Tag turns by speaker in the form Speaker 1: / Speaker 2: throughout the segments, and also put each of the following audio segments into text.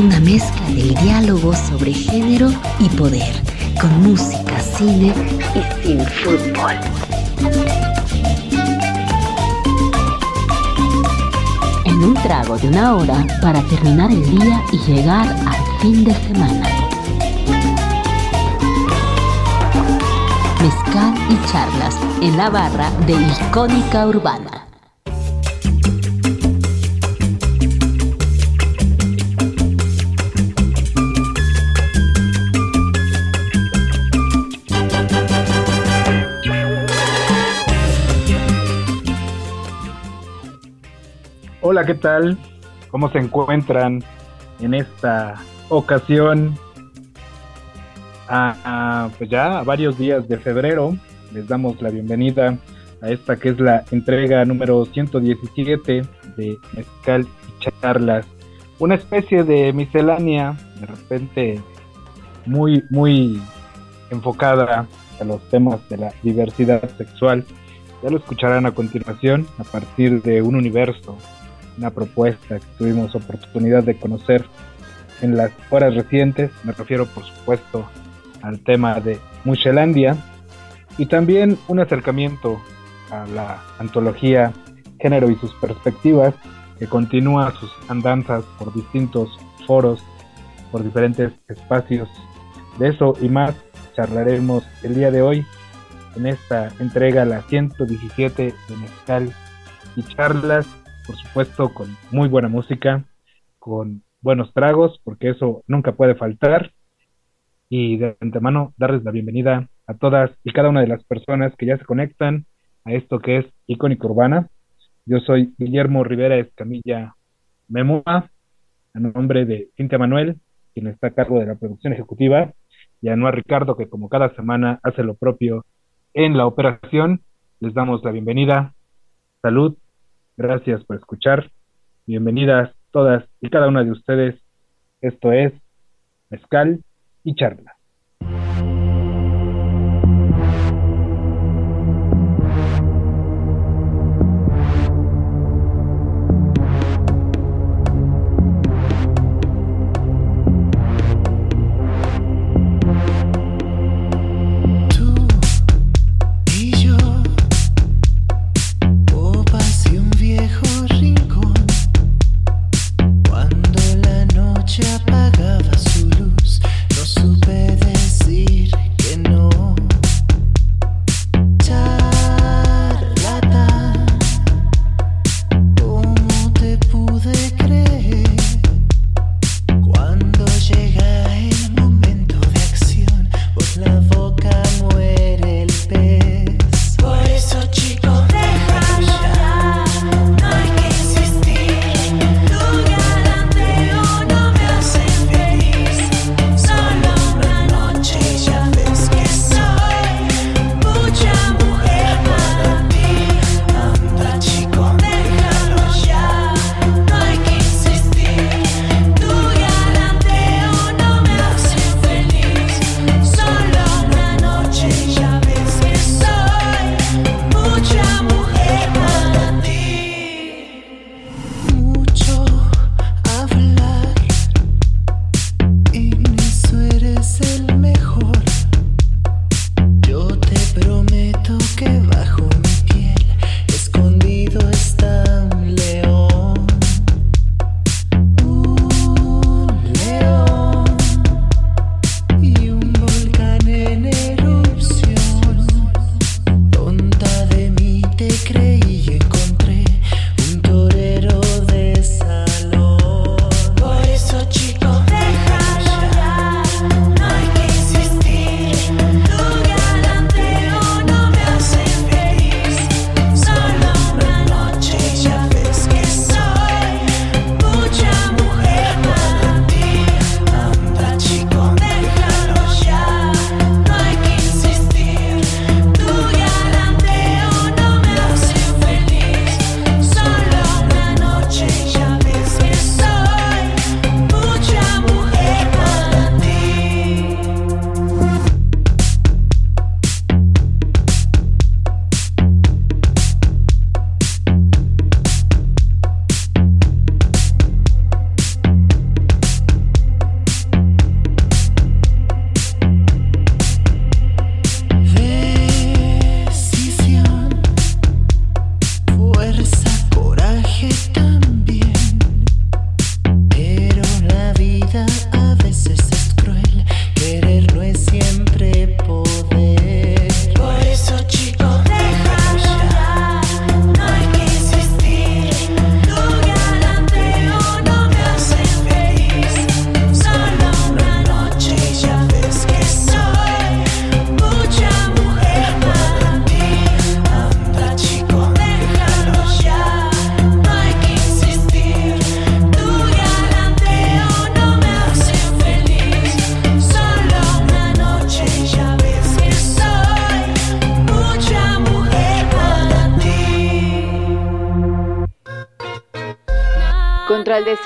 Speaker 1: una mezcla del diálogo sobre género y poder, con música, cine y sin fútbol. En un trago de una hora para terminar el día y llegar al fin de semana. Mezcal y charlas en la barra de Icónica Urbana.
Speaker 2: Hola, ¿qué tal? ¿Cómo se encuentran en esta ocasión? A, pues ya a varios días de febrero les damos la bienvenida a esta que es la entrega número 117 de Mezcal y Charlas. Una especie de miscelánea, de repente muy, muy enfocada a los temas de la diversidad sexual. Ya lo escucharán a continuación a partir de un universo una propuesta que tuvimos oportunidad de conocer en las horas recientes. Me refiero, por supuesto, al tema de Muchelandia y también un acercamiento a la antología Género y sus perspectivas, que continúa sus andanzas por distintos foros, por diferentes espacios. De eso y más charlaremos el día de hoy en esta entrega, la 117 de Mezcal y charlas por supuesto, con muy buena música, con buenos tragos, porque eso nunca puede faltar. Y de antemano, darles la bienvenida a todas y cada una de las personas que ya se conectan a esto que es Icónica Urbana. Yo soy Guillermo Rivera Escamilla Memoa, a nombre de Cintia Manuel, quien está a cargo de la producción ejecutiva, y a Noa Ricardo, que como cada semana hace lo propio en la operación. Les damos la bienvenida. Salud, Gracias por escuchar. Bienvenidas todas y cada una de ustedes. Esto es Mezcal y Charla.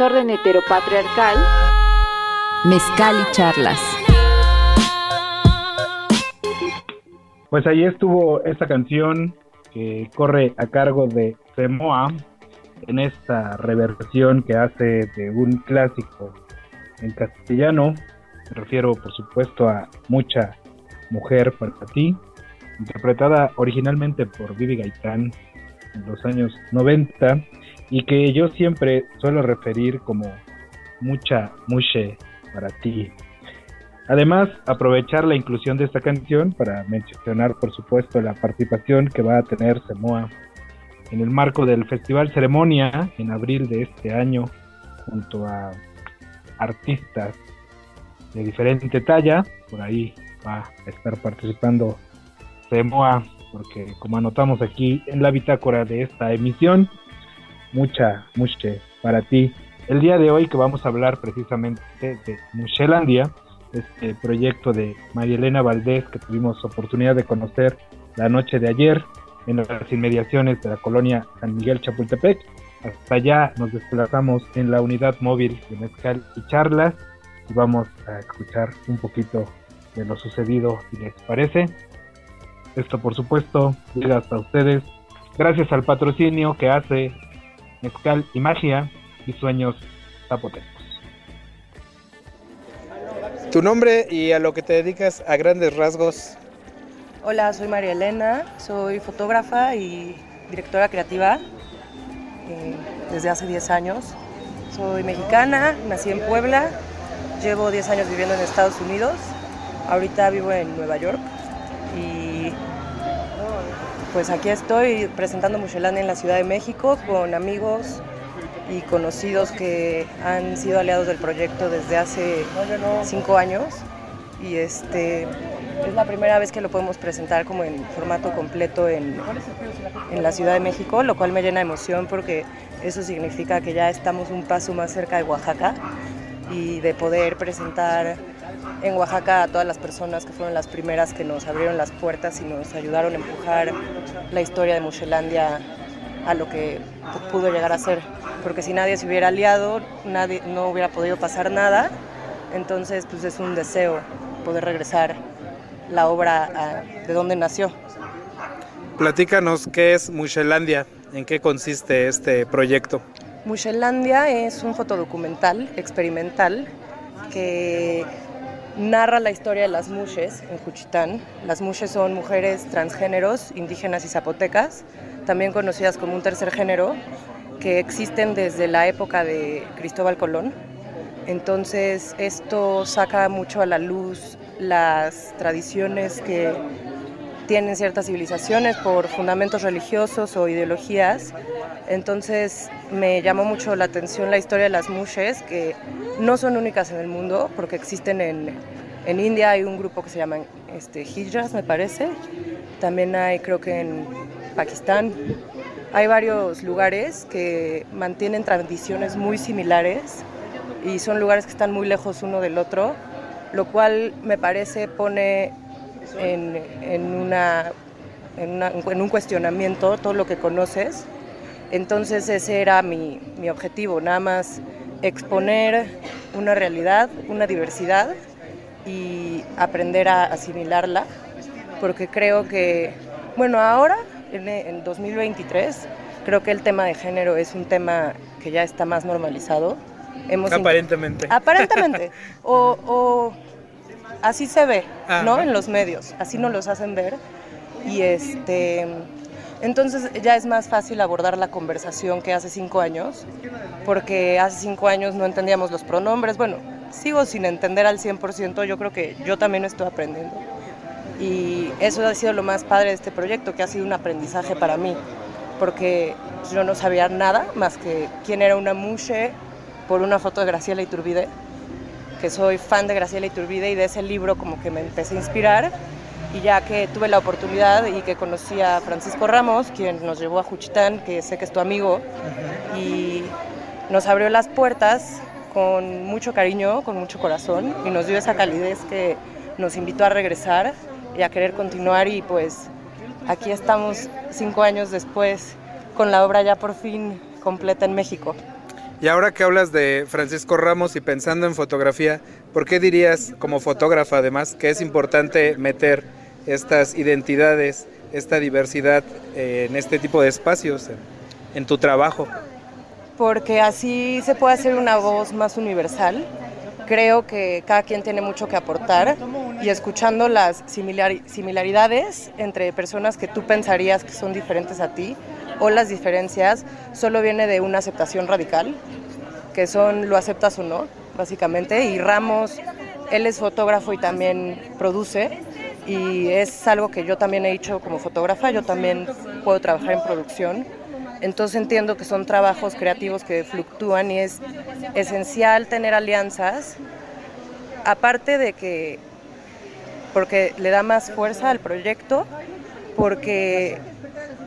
Speaker 3: Desorden heteropatriarcal.
Speaker 1: Mezcal y charlas.
Speaker 2: Pues ahí estuvo esta canción que corre a cargo de Semoa en esta reversión que hace de un clásico en castellano. Me refiero, por supuesto, a Mucha Mujer para ti, interpretada originalmente por Vivi Gaitán en los años 90 y que yo siempre suelo referir como Mucha Muche para ti. Además, aprovechar la inclusión de esta canción para mencionar, por supuesto, la participación que va a tener Semoa en el marco del Festival Ceremonia en abril de este año, junto a artistas de diferente talla. Por ahí va a estar participando Semoa, porque como anotamos aquí en la bitácora de esta emisión, mucha, mucha para ti. El día de hoy que vamos a hablar precisamente de Muchelandia, este proyecto de María Elena Valdés que tuvimos oportunidad de conocer la noche de ayer en las inmediaciones de la colonia San Miguel Chapultepec. Hasta allá nos desplazamos en la unidad móvil de Mezcal y Charlas y vamos a escuchar un poquito de lo sucedido, si les parece. Esto, por supuesto, llega hasta ustedes gracias al patrocinio que hace Mezcal y Magia y Sueños Zapotecos.
Speaker 4: Tu nombre y a lo que te dedicas a grandes rasgos.
Speaker 5: Hola, soy María Elena, soy fotógrafa y directora creativa eh, desde hace 10 años. Soy mexicana, nací en Puebla, llevo 10 años viviendo en Estados Unidos, ahorita vivo en Nueva York pues aquí estoy presentando Muchelán en la Ciudad de México con amigos, y conocidos que han sido aliados del proyecto desde hace cinco años. Y este es la primera vez que lo podemos presentar como en formato completo en, en la Ciudad de México, lo cual me llena de emoción porque eso significa que ya estamos un paso más cerca de Oaxaca y de poder presentar en Oaxaca a todas las personas que fueron las primeras que nos abrieron las puertas y nos ayudaron a empujar la historia de Muchelandia a lo que pudo llegar a ser. Porque si nadie se hubiera aliado, nadie, no hubiera podido pasar nada. Entonces, pues es un deseo poder regresar la obra de donde nació.
Speaker 4: Platícanos qué es Muchelandia, en qué consiste este proyecto.
Speaker 5: Muchelandia es un fotodocumental experimental que narra la historia de las mushes en Juchitán. Las mushes son mujeres transgéneros, indígenas y zapotecas, también conocidas como un tercer género, que existen desde la época de Cristóbal Colón. Entonces esto saca mucho a la luz las tradiciones que tienen ciertas civilizaciones por fundamentos religiosos o ideologías. Entonces me llamó mucho la atención la historia de las mushes, que no son únicas en el mundo, porque existen en, en India, hay un grupo que se llama este, Hijras, me parece. También hay, creo que en Pakistán. Hay varios lugares que mantienen tradiciones muy similares y son lugares que están muy lejos uno del otro, lo cual me parece pone en, una, en, un cuestionamiento todo lo que conoces. Entonces ese era mi, mi objetivo, nada más exponer una realidad, una diversidad y aprender a asimilarla, porque creo que, bueno, ahora en, 2023 creo que el tema de género es un tema que ya está más normalizado.
Speaker 4: Hemos aparentemente.
Speaker 5: Aparentemente. o, así se ve, ¿no? En los medios, así nos los hacen ver. Y este, entonces ya es más fácil abordar la conversación que hace cinco años, porque hace cinco años no entendíamos los pronombres. Bueno, sigo sin entender al 100%, yo creo que yo también estoy aprendiendo. Y eso ha sido lo más padre de este proyecto, que ha sido un aprendizaje para mí, porque yo no sabía nada más que quién era una mushe por una foto de Graciela Iturbide, que soy fan de Graciela Iturbide y de ese libro como que me empecé a inspirar. Y ya que tuve la oportunidad y que conocí a Francisco Ramos, quien nos llevó a Juchitán, que sé que es tu amigo, y nos abrió las puertas con mucho cariño, con mucho corazón, y nos dio esa calidez que nos invitó a regresar y a querer continuar y pues aquí estamos cinco años después con la obra ya por fin completa en México.
Speaker 4: Y ahora que hablas de Francisco Ramos y pensando en fotografía, ¿por qué dirías como fotógrafa además que es importante meter estas identidades, esta diversidad eh, en este tipo de espacios, en, tu trabajo?
Speaker 5: Porque así se puede hacer una voz más universal. Creo que cada quien tiene mucho que aportar y escuchando las similaridades entre personas que tú pensarías que son diferentes a ti, o las diferencias solo viene de una aceptación radical, que son lo aceptas o no, básicamente. Y Ramos, él es fotógrafo y también produce, y es algo que yo también he hecho como fotógrafa, yo también puedo trabajar en producción. Entonces entiendo que son trabajos creativos que fluctúan y es esencial tener alianzas, aparte de que, porque le da más fuerza al proyecto, porque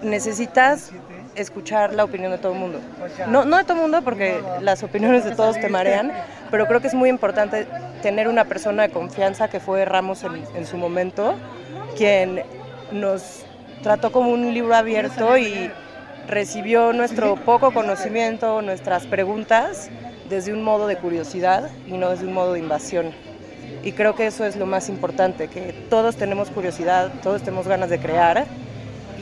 Speaker 5: necesitas escuchar la opinión de todo el mundo. No, no de todo el mundo, porque las opiniones de todos te marean, pero creo que es muy importante tener una persona de confianza que fue Ramos en, en su momento, quien nos trató como un libro abierto y recibió nuestro poco conocimiento, nuestras preguntas, desde un modo de curiosidad y no desde un modo de invasión. Y creo que eso es lo más importante, que todos tenemos curiosidad, todos tenemos ganas de crear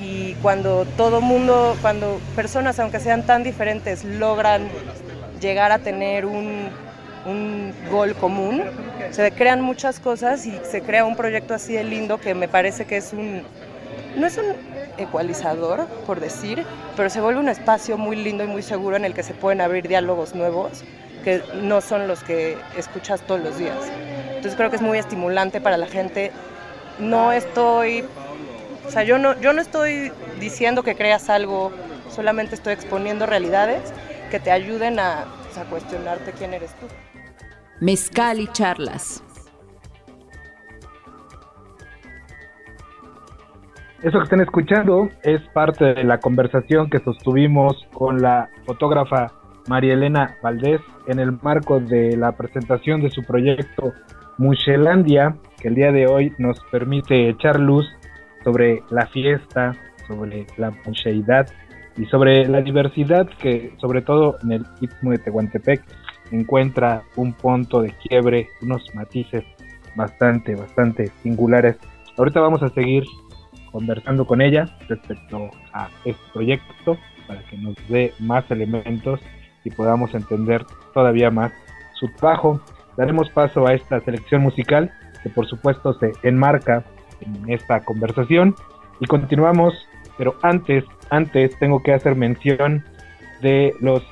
Speaker 5: y cuando todo mundo, cuando personas, aunque sean tan diferentes, logran llegar a tener un, un gol común, se crean muchas cosas y se crea un proyecto así de lindo que me parece que es un, no es un ecualizador, por decir, pero se vuelve un espacio muy lindo y muy seguro en el que se pueden abrir diálogos nuevos que no son los que escuchas todos los días. Entonces creo que es muy estimulante para la gente. No estoy o sea, yo no, yo no estoy diciendo que creas algo, solamente estoy exponiendo realidades que te ayuden a, a cuestionarte quién eres tú.
Speaker 1: Mezcal y charlas.
Speaker 2: Eso que están escuchando es parte de la conversación que sostuvimos con la fotógrafa María Elena Valdés en el marco de la presentación de su proyecto Muchelandia, que el día de hoy nos permite echar luz sobre la fiesta, sobre la mucheidad y sobre la diversidad que sobre todo en el Istmo de Tehuantepec encuentra un punto de quiebre, unos matices bastante, bastante singulares. Ahorita vamos a seguir conversando con ella respecto a este proyecto para que nos dé más elementos y podamos entender todavía más su trabajo. Daremos paso a esta selección musical que por supuesto se enmarca esta conversación y continuamos, pero antes, antes tengo que hacer mención de los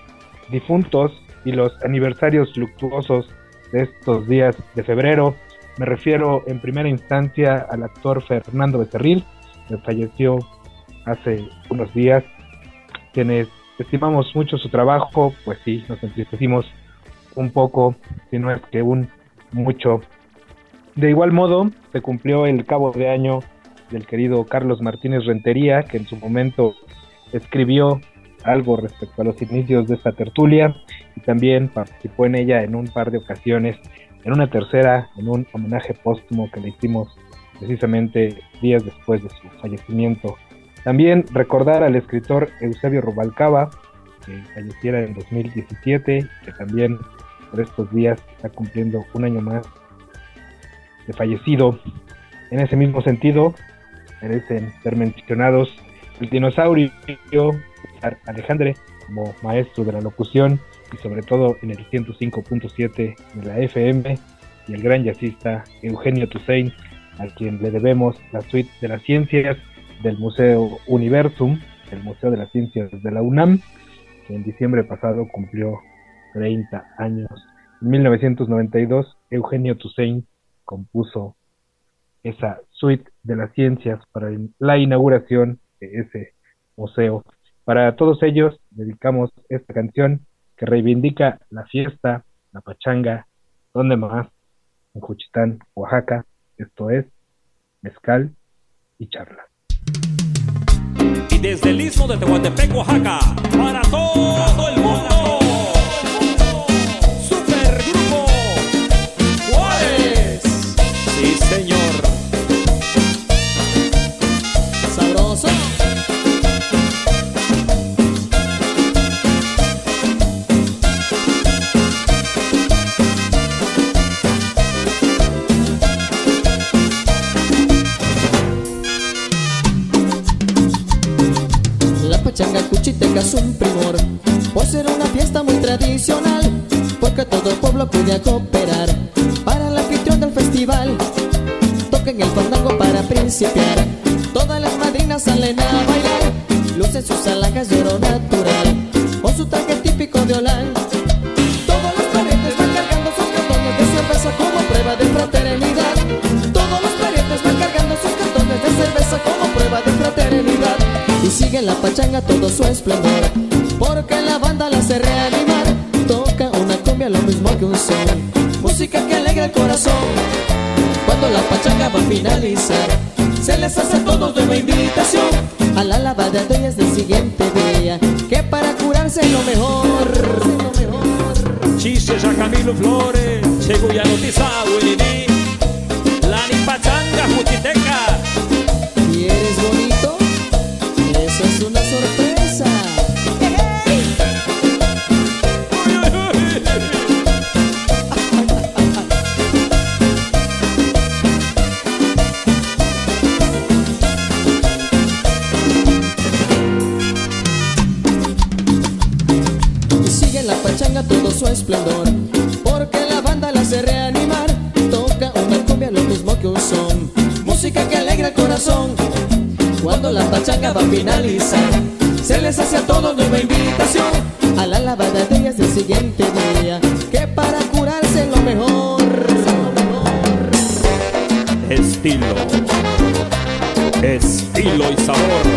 Speaker 2: difuntos y los aniversarios luctuosos de estos días de febrero. Me refiero en primera instancia al actor Fernando Becerril, que falleció hace unos días. Quienes estimamos mucho su trabajo, pues sí, nos entristecimos un poco, si no es que un mucho de igual modo, se cumplió el cabo de año del querido Carlos Martínez Rentería, que en su momento escribió algo respecto a los inicios de esta tertulia y también participó en ella en un par de ocasiones, en una tercera, en un homenaje póstumo que le hicimos precisamente días después de su fallecimiento. También recordar al escritor Eusebio Rubalcaba, que falleciera en 2017, que también por estos días está cumpliendo un año más de fallecido. En ese mismo sentido, merecen ser mencionados el dinosaurio Alejandre como maestro de la locución y sobre todo en el 105.7 de la FM y el gran jazzista Eugenio Toussaint a quien le debemos la suite de las ciencias del Museo Universum, el Museo de las Ciencias de la UNAM, que en diciembre pasado cumplió 30 años. En 1992, Eugenio Toussaint compuso esa suite de las ciencias para la inauguración de ese museo. Para todos ellos dedicamos esta canción que reivindica la fiesta, la pachanga, donde más, en Juchitán, Oaxaca, esto es mezcal y charla.
Speaker 6: Y desde el istmo de Tehuantepec, Oaxaca, para todo el mundo. es un primor.
Speaker 7: Ser una fiesta muy tradicional, porque todo el pueblo acude a cooperar para la anfitrión del festival. Toquen el fandango para principiar, todas las madrinas salen a bailar, lucen sus alhajas de oro natural o su traje típico de Holanda. Sigue la pachanga todo su esplendor, porque la banda la hace reanimar. Toca una cumbia lo mismo que un son, música que alegra el corazón. Cuando la pachanga va a finalizar, se les hace a todos nueva invitación a la lavada de ollas del siguiente día, que para curarse mejor. Lo mejor.
Speaker 6: Ci sia Camilo Flores, chegou ya notizado Willy La ni pachanga juchiteca.
Speaker 7: Es una sorpresa. Pachanga va a finalizar, se les hace a todos nueva invitación a la lavada de del siguiente día, que para curarse lo mejor.
Speaker 6: Estilo. Estilo y sabor.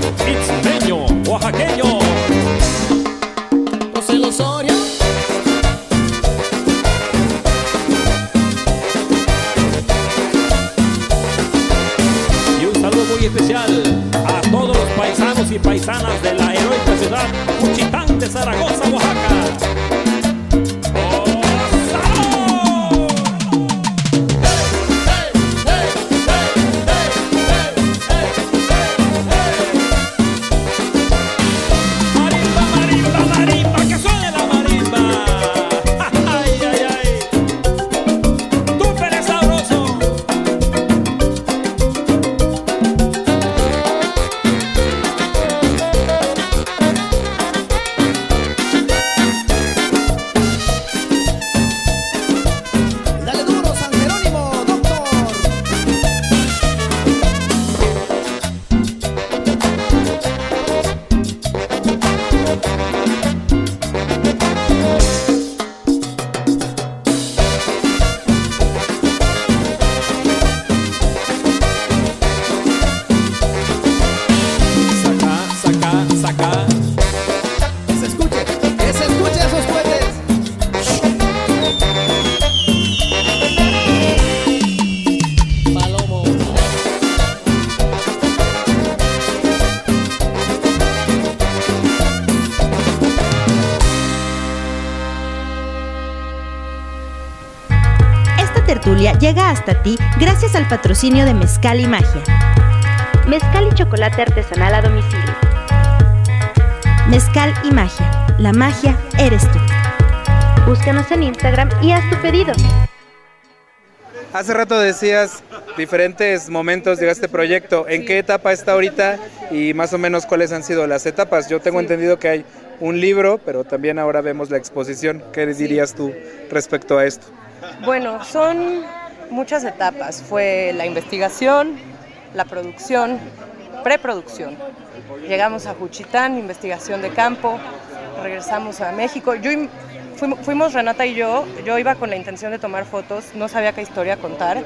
Speaker 8: Hasta ti gracias al patrocinio de Mezcal y Magia. Mezcal y chocolate artesanal a domicilio. Mezcal y Magia. La magia eres tú. Búscanos en Instagram y haz tu pedido.
Speaker 4: Hace rato decías diferentes momentos de este proyecto. ¿En qué etapa está ahorita y más o menos cuáles han sido las etapas? Yo tengo entendido que hay un libro, pero también ahora vemos la exposición. ¿Qué dirías tú respecto a esto?
Speaker 5: Bueno, son muchas etapas. Fue la investigación, la producción, preproducción. Llegamos a Juchitán, investigación de campo, regresamos a México. Yo im- fuimos, fuimos Renata y yo, yo iba con la intención de tomar fotos, no sabía qué historia contar.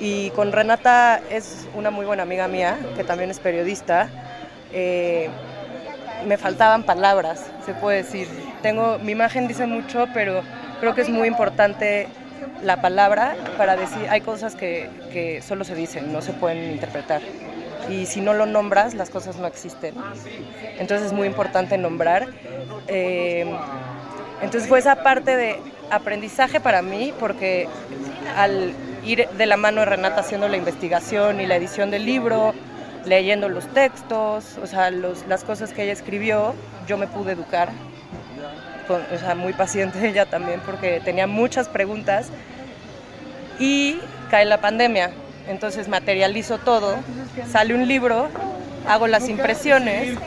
Speaker 5: Y con Renata es una muy buena amiga mía, que también es periodista. Eh, me faltaban palabras, se puede decir. Tengo, mi imagen dice mucho, pero creo que es muy importante la palabra para decir, hay cosas que, que solo se dicen, no se pueden interpretar. Y si no lo nombras, las cosas no existen. Entonces es muy importante nombrar. Eh, entonces fue esa parte de aprendizaje para mí, porque al ir de la mano de Renata haciendo la investigación y la edición del libro, leyendo los textos, o sea, las cosas que ella escribió, yo me pude educar. Muy paciente ella también, porque tenía muchas preguntas. Y cae la pandemia, entonces materializo todo, sale un libro, hago las impresiones,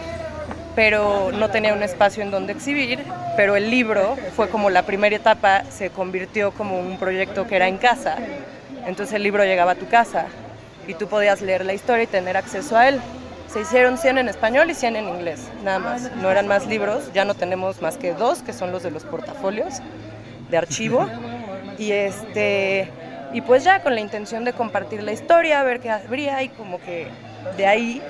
Speaker 5: pero no tenía un espacio en donde exhibir, pero el libro fue como la primera etapa, se convirtió como un proyecto que era en casa. Entonces el libro llegaba a tu casa y tú podías leer la historia y tener acceso a él. Se hicieron 100 en español y 100 en inglés, nada más. No eran más libros, ya no tenemos más que dos, que son los de los portafolios de archivo. Y este y pues ya con la intención de compartir la historia, ver qué habría y como que de ahí,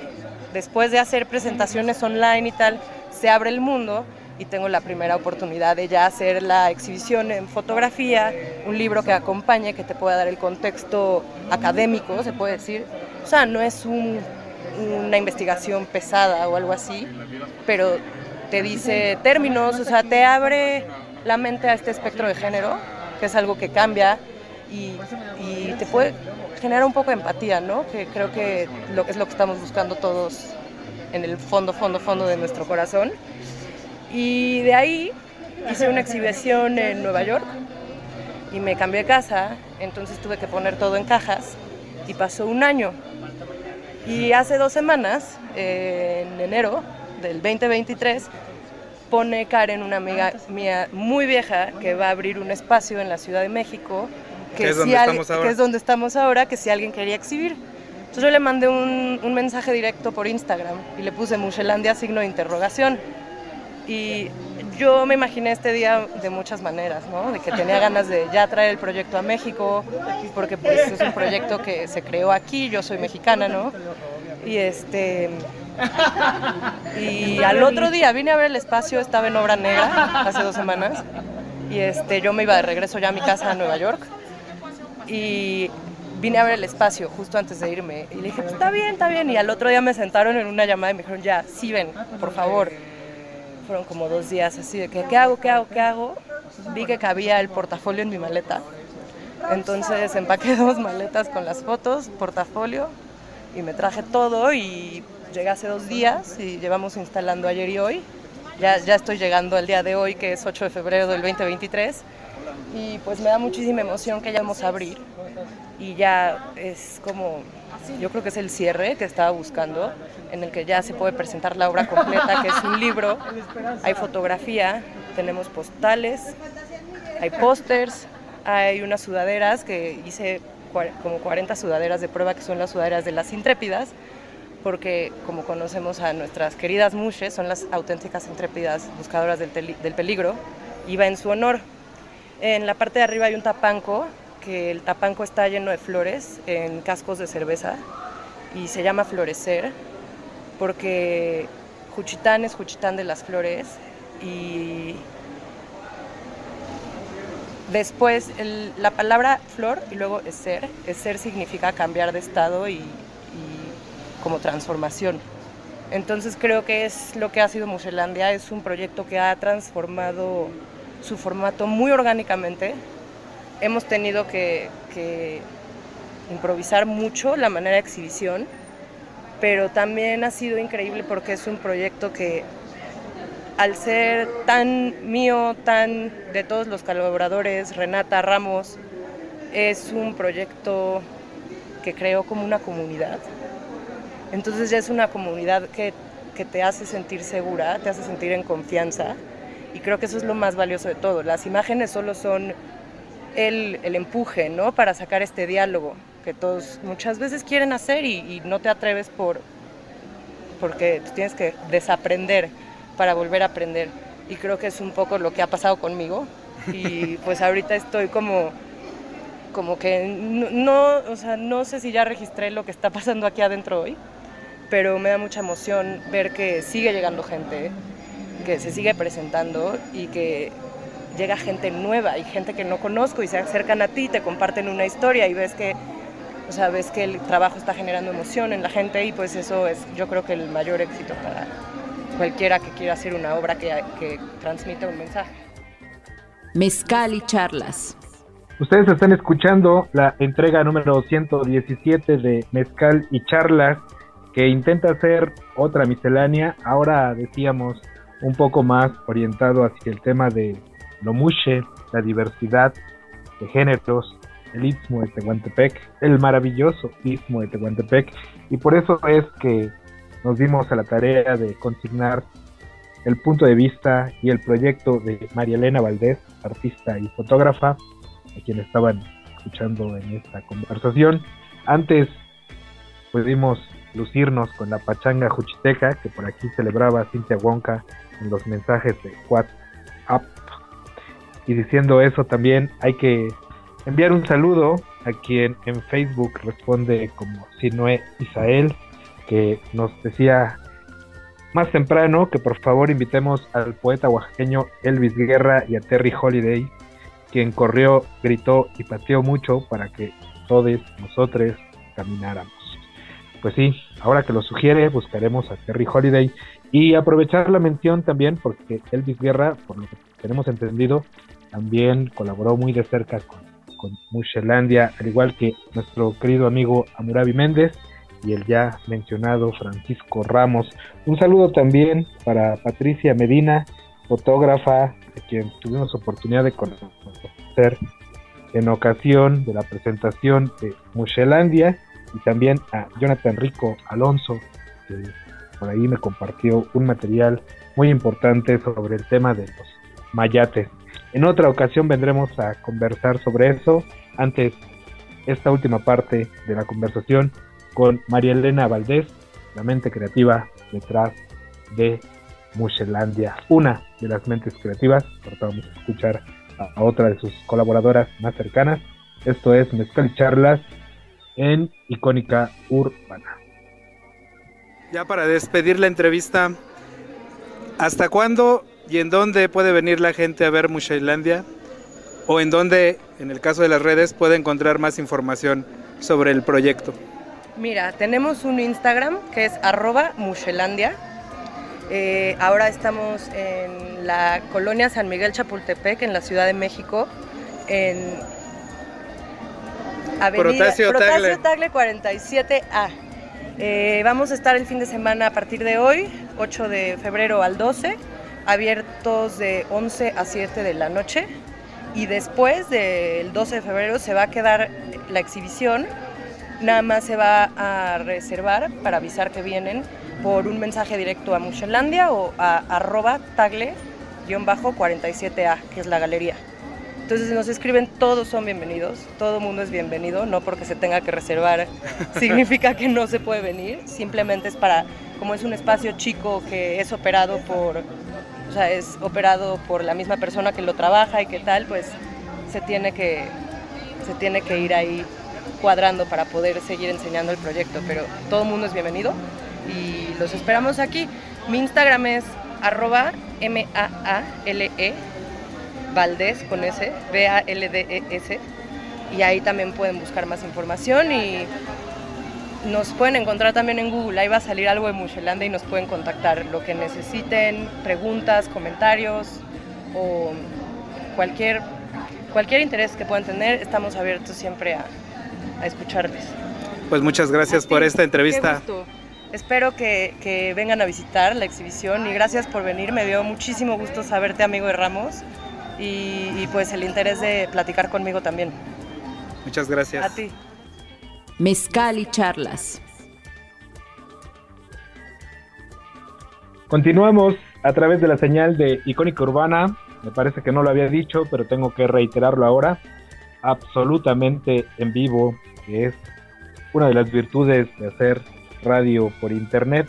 Speaker 5: después de hacer presentaciones online y tal, se abre el mundo y tengo la primera oportunidad de ya hacer la exhibición en fotografía, un libro que acompañe, que te pueda dar el contexto académico, se puede decir. O sea, no es una investigación pesada o algo así, pero te dice términos, o sea, te abre la mente a este espectro de género, que es algo que cambia y, te puede generar un poco de empatía, ¿no? Que creo que es lo que estamos buscando todos en el fondo, fondo, fondo de nuestro corazón. Y de ahí hice una exhibición en Nueva York y me cambié de casa, entonces tuve que poner todo en cajas y pasó un año. Y hace dos semanas, en enero del 2023, pone Karen, una amiga mía muy vieja, que va a abrir un espacio en la Ciudad de México, que, es, donde estamos ahora. que es donde estamos ahora, que si alguien quería exhibir. Entonces yo le mandé un, un mensaje directo por Instagram y le puse Muchelandia signo de interrogación. Y yo me imaginé este día de muchas maneras, ¿no? De que tenía ganas de ya traer el proyecto a México, porque pues es un proyecto que se creó aquí, yo soy mexicana, ¿no? Y este... Y al otro día vine a ver el espacio, estaba en Obra Negra hace dos semanas, y este, yo me iba de regreso ya a mi casa a Nueva York, y vine a ver el espacio justo antes de irme, y le dije, pues está bien, está bien, y al otro día me sentaron en una llamada y me dijeron, ya, sí ven, por favor fueron como dos días así de que, ¿qué hago, qué hago, qué hago? Vi que cabía el portafolio en mi maleta. Entonces empaqué dos maletas con las fotos, portafolio, y me traje todo y llegué hace dos días y llevamos instalando ayer y hoy. Ya, ya estoy llegando al día de hoy, que es 8 de febrero del 2023. Y pues me da muchísima emoción que ya vamos a abrir. Y ya es como, yo creo que es el cierre que estaba buscando en el que ya se puede presentar la obra completa, que es un libro, hay fotografía, tenemos postales, hay pósters, hay unas sudaderas que hice como 40 sudaderas de prueba que son las sudaderas de las intrépidas, porque como conocemos a nuestras queridas mushes, son las auténticas intrépidas buscadoras del, del peligro, iba en su honor. En la parte de arriba hay un tapanco, que el tapanco está lleno de flores en cascos de cerveza y se llama Florecer porque Juchitán es Juchitán de las Flores y después la palabra flor y luego ser, ser significa cambiar de estado y, como transformación. Entonces creo que es lo que ha sido Muselandia, es un proyecto que ha transformado su formato muy orgánicamente. Hemos tenido que improvisar mucho la manera de exhibición pero también ha sido increíble porque es un proyecto que al ser tan mío, tan de todos los colaboradores, Renata Ramos, es un proyecto que creó como una comunidad. Entonces ya es una comunidad que, que te hace sentir segura, te hace sentir en confianza y creo que eso es lo más valioso de todo. Las imágenes solo son el, el empuje, ¿no? Para sacar este diálogo que todos muchas veces quieren hacer y, no te atreves por porque tienes que desaprender para volver a aprender. Y creo que es un poco lo que ha pasado conmigo. Y pues ahorita estoy como, como que no, o sea, no sé si ya registré lo que está pasando aquí adentro hoy, pero me da mucha emoción ver que sigue llegando gente, que se sigue presentando y que llega gente nueva y gente que no conozco y se acercan a ti, te comparten una historia y ves que o sea, ves que el trabajo está generando emoción en la gente y pues eso es yo creo que el mayor éxito para cualquiera que quiera hacer una obra que, que transmita un mensaje.
Speaker 9: Mezcal y charlas.
Speaker 2: Ustedes están escuchando la entrega número 117 de Mezcal y charlas que intenta hacer otra miscelánea. Ahora decíamos un poco más orientado hacia el tema de lo mushe, la diversidad de géneros, el Istmo de Tehuantepec, el maravilloso Istmo de Tehuantepec, y por eso es que nos dimos a la tarea de consignar el punto de vista y el proyecto de María Elena Valdés, artista y fotógrafa, a quien estaban escuchando en esta conversación. Antes pudimos lucirnos con la pachanga juchiteca que por aquí celebraba Cintia Wonka en los mensajes de WhatsApp. Y diciendo eso también hay que enviar un saludo a quien en Facebook responde como Sinoé Isael, que nos decía más temprano que por favor invitemos al poeta oaxaqueño Elvis Guerra y a Terry Holiday, quien corrió, gritó y pateó mucho para que todos nosotros camináramos. Pues sí, ahora que lo sugiere, buscaremos a Terry Holiday y aprovechar la mención también porque Elvis Guerra, por lo que tenemos entendido, también colaboró muy de cerca con, con Mushelandia, al igual que nuestro querido amigo Amurabi Méndez y el ya mencionado Francisco Ramos. Un saludo también para Patricia Medina, fotógrafa, de quien tuvimos oportunidad de conocer en ocasión de la presentación de Mushelandia y también a Jonathan Rico Alonso, que por ahí me compartió un material muy importante sobre el tema de los mayates. En otra ocasión vendremos a conversar sobre eso. Antes, esta última parte de la conversación con María Elena Valdés, la mente creativa detrás de Mushelandia, una de las mentes creativas. Ahorita vamos a escuchar a, otra de sus colaboradoras más cercanas. Esto es Mezcal Charlas en Icónica Urbana.
Speaker 4: Ya para despedir la entrevista, ¿hasta cuándo y en dónde puede venir la gente a ver Mushelandia? ¿O en dónde, en el caso de las redes, puede encontrar más información sobre el proyecto?
Speaker 5: Mira, tenemos un Instagram que es arroba Mushelandia. Eh, ahora estamos en la colonia San Miguel Chapultepec, en la Ciudad de México, en Avenida
Speaker 4: Protasio Tagle.
Speaker 5: Tagle 47A. Eh, vamos a estar el fin de semana a partir de hoy, 8 de febrero al 12, abiertos de 11 a 7 de la noche. Y después del 12 de febrero se va a quedar la exhibición nada más se va a reservar para avisar que vienen por un mensaje directo a Mushelandia o a arroba tagle-47A, que es la galería. Entonces, si nos escriben, todos son bienvenidos, todo mundo es bienvenido, no porque se tenga que reservar significa que no se puede venir, simplemente es para, como es un espacio chico que es operado por, o sea, es operado por la misma persona que lo trabaja y que tal, pues se tiene que, se tiene que ir ahí cuadrando para poder seguir enseñando el proyecto, pero todo el mundo es bienvenido y los esperamos aquí. Mi Instagram es arroba M-A-A-L-E Valdés con S, B-A-L-D-E-S y ahí también pueden buscar más información y nos pueden encontrar también en Google, ahí va a salir algo de Mushelanda y nos pueden contactar lo que necesiten, preguntas, comentarios o cualquier, cualquier interés que puedan tener, estamos abiertos siempre a, a escucharles.
Speaker 4: Pues muchas gracias por esta entrevista.
Speaker 5: Espero que, que, vengan a visitar la exhibición y gracias por venir. Me dio muchísimo gusto saberte, amigo de Ramos, y, y pues el interés de platicar conmigo también.
Speaker 4: Muchas gracias.
Speaker 5: A ti.
Speaker 9: Mezcal y charlas.
Speaker 2: Continuamos a través de la señal de Icónica Urbana. Me parece que no lo había dicho, pero tengo que reiterarlo ahora. Absolutamente en vivo, que es una de las virtudes de hacer radio por internet.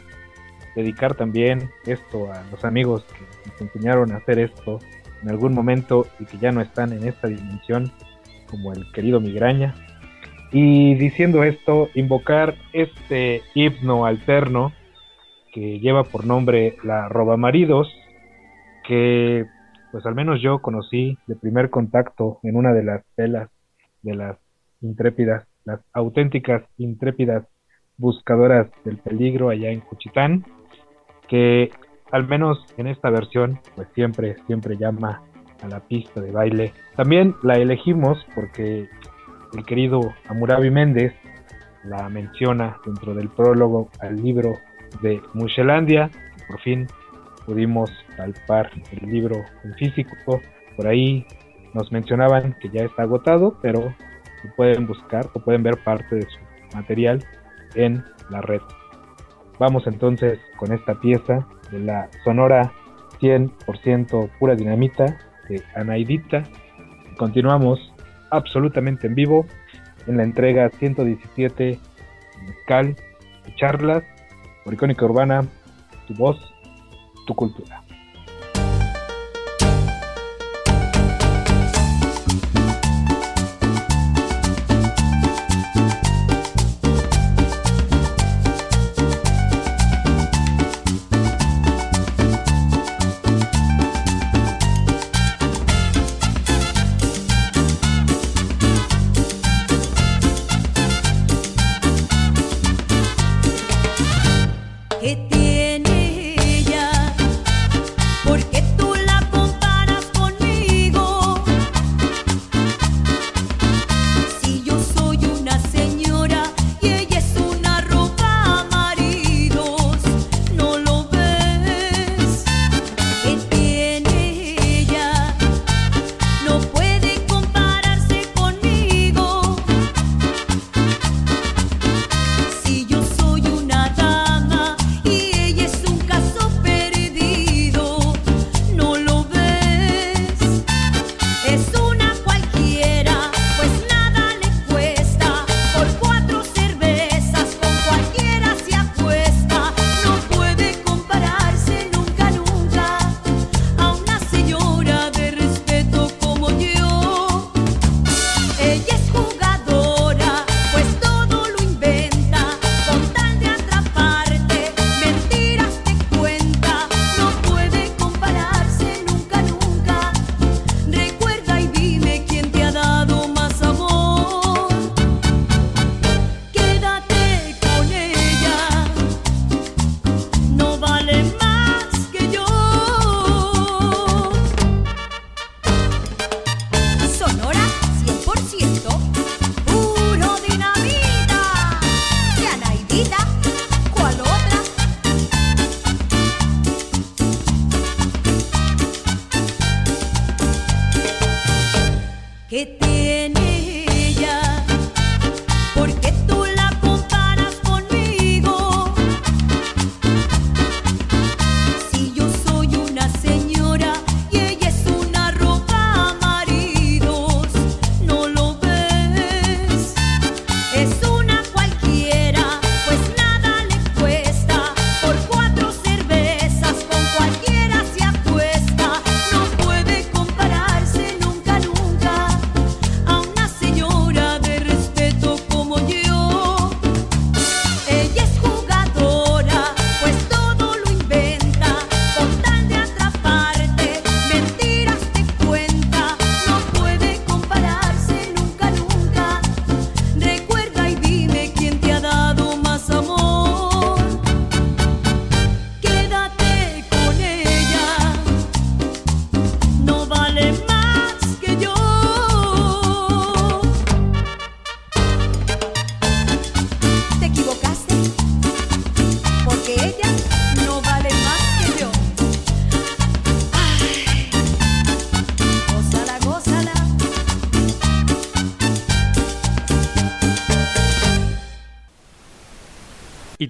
Speaker 2: Dedicar también esto a los amigos que nos enseñaron a hacer esto en algún momento y que ya no están en esta dimensión, como el querido Migraña. Y diciendo esto, invocar este himno alterno que lleva por nombre la Roba Maridos, que pues al menos yo conocí de primer contacto en una de las velas de las intrépidas, las auténticas intrépidas buscadoras del peligro allá en Cuchitán, que al menos en esta versión pues siempre, siempre llama a la pista de baile. También la elegimos porque el querido Amurabi Méndez la menciona dentro del prólogo al libro de Mushelandia, que por fin pudimos palpar el libro en físico. Por ahí nos mencionaban que ya está agotado, pero pueden buscar o pueden ver parte de su material en la red. Vamos entonces con esta pieza de la Sonora
Speaker 10: 100% pura dinamita de Anaidita. Continuamos absolutamente en vivo en la entrega 117 Mezcal y Charlas por Icónica Urbana, tu voz, tu cultura.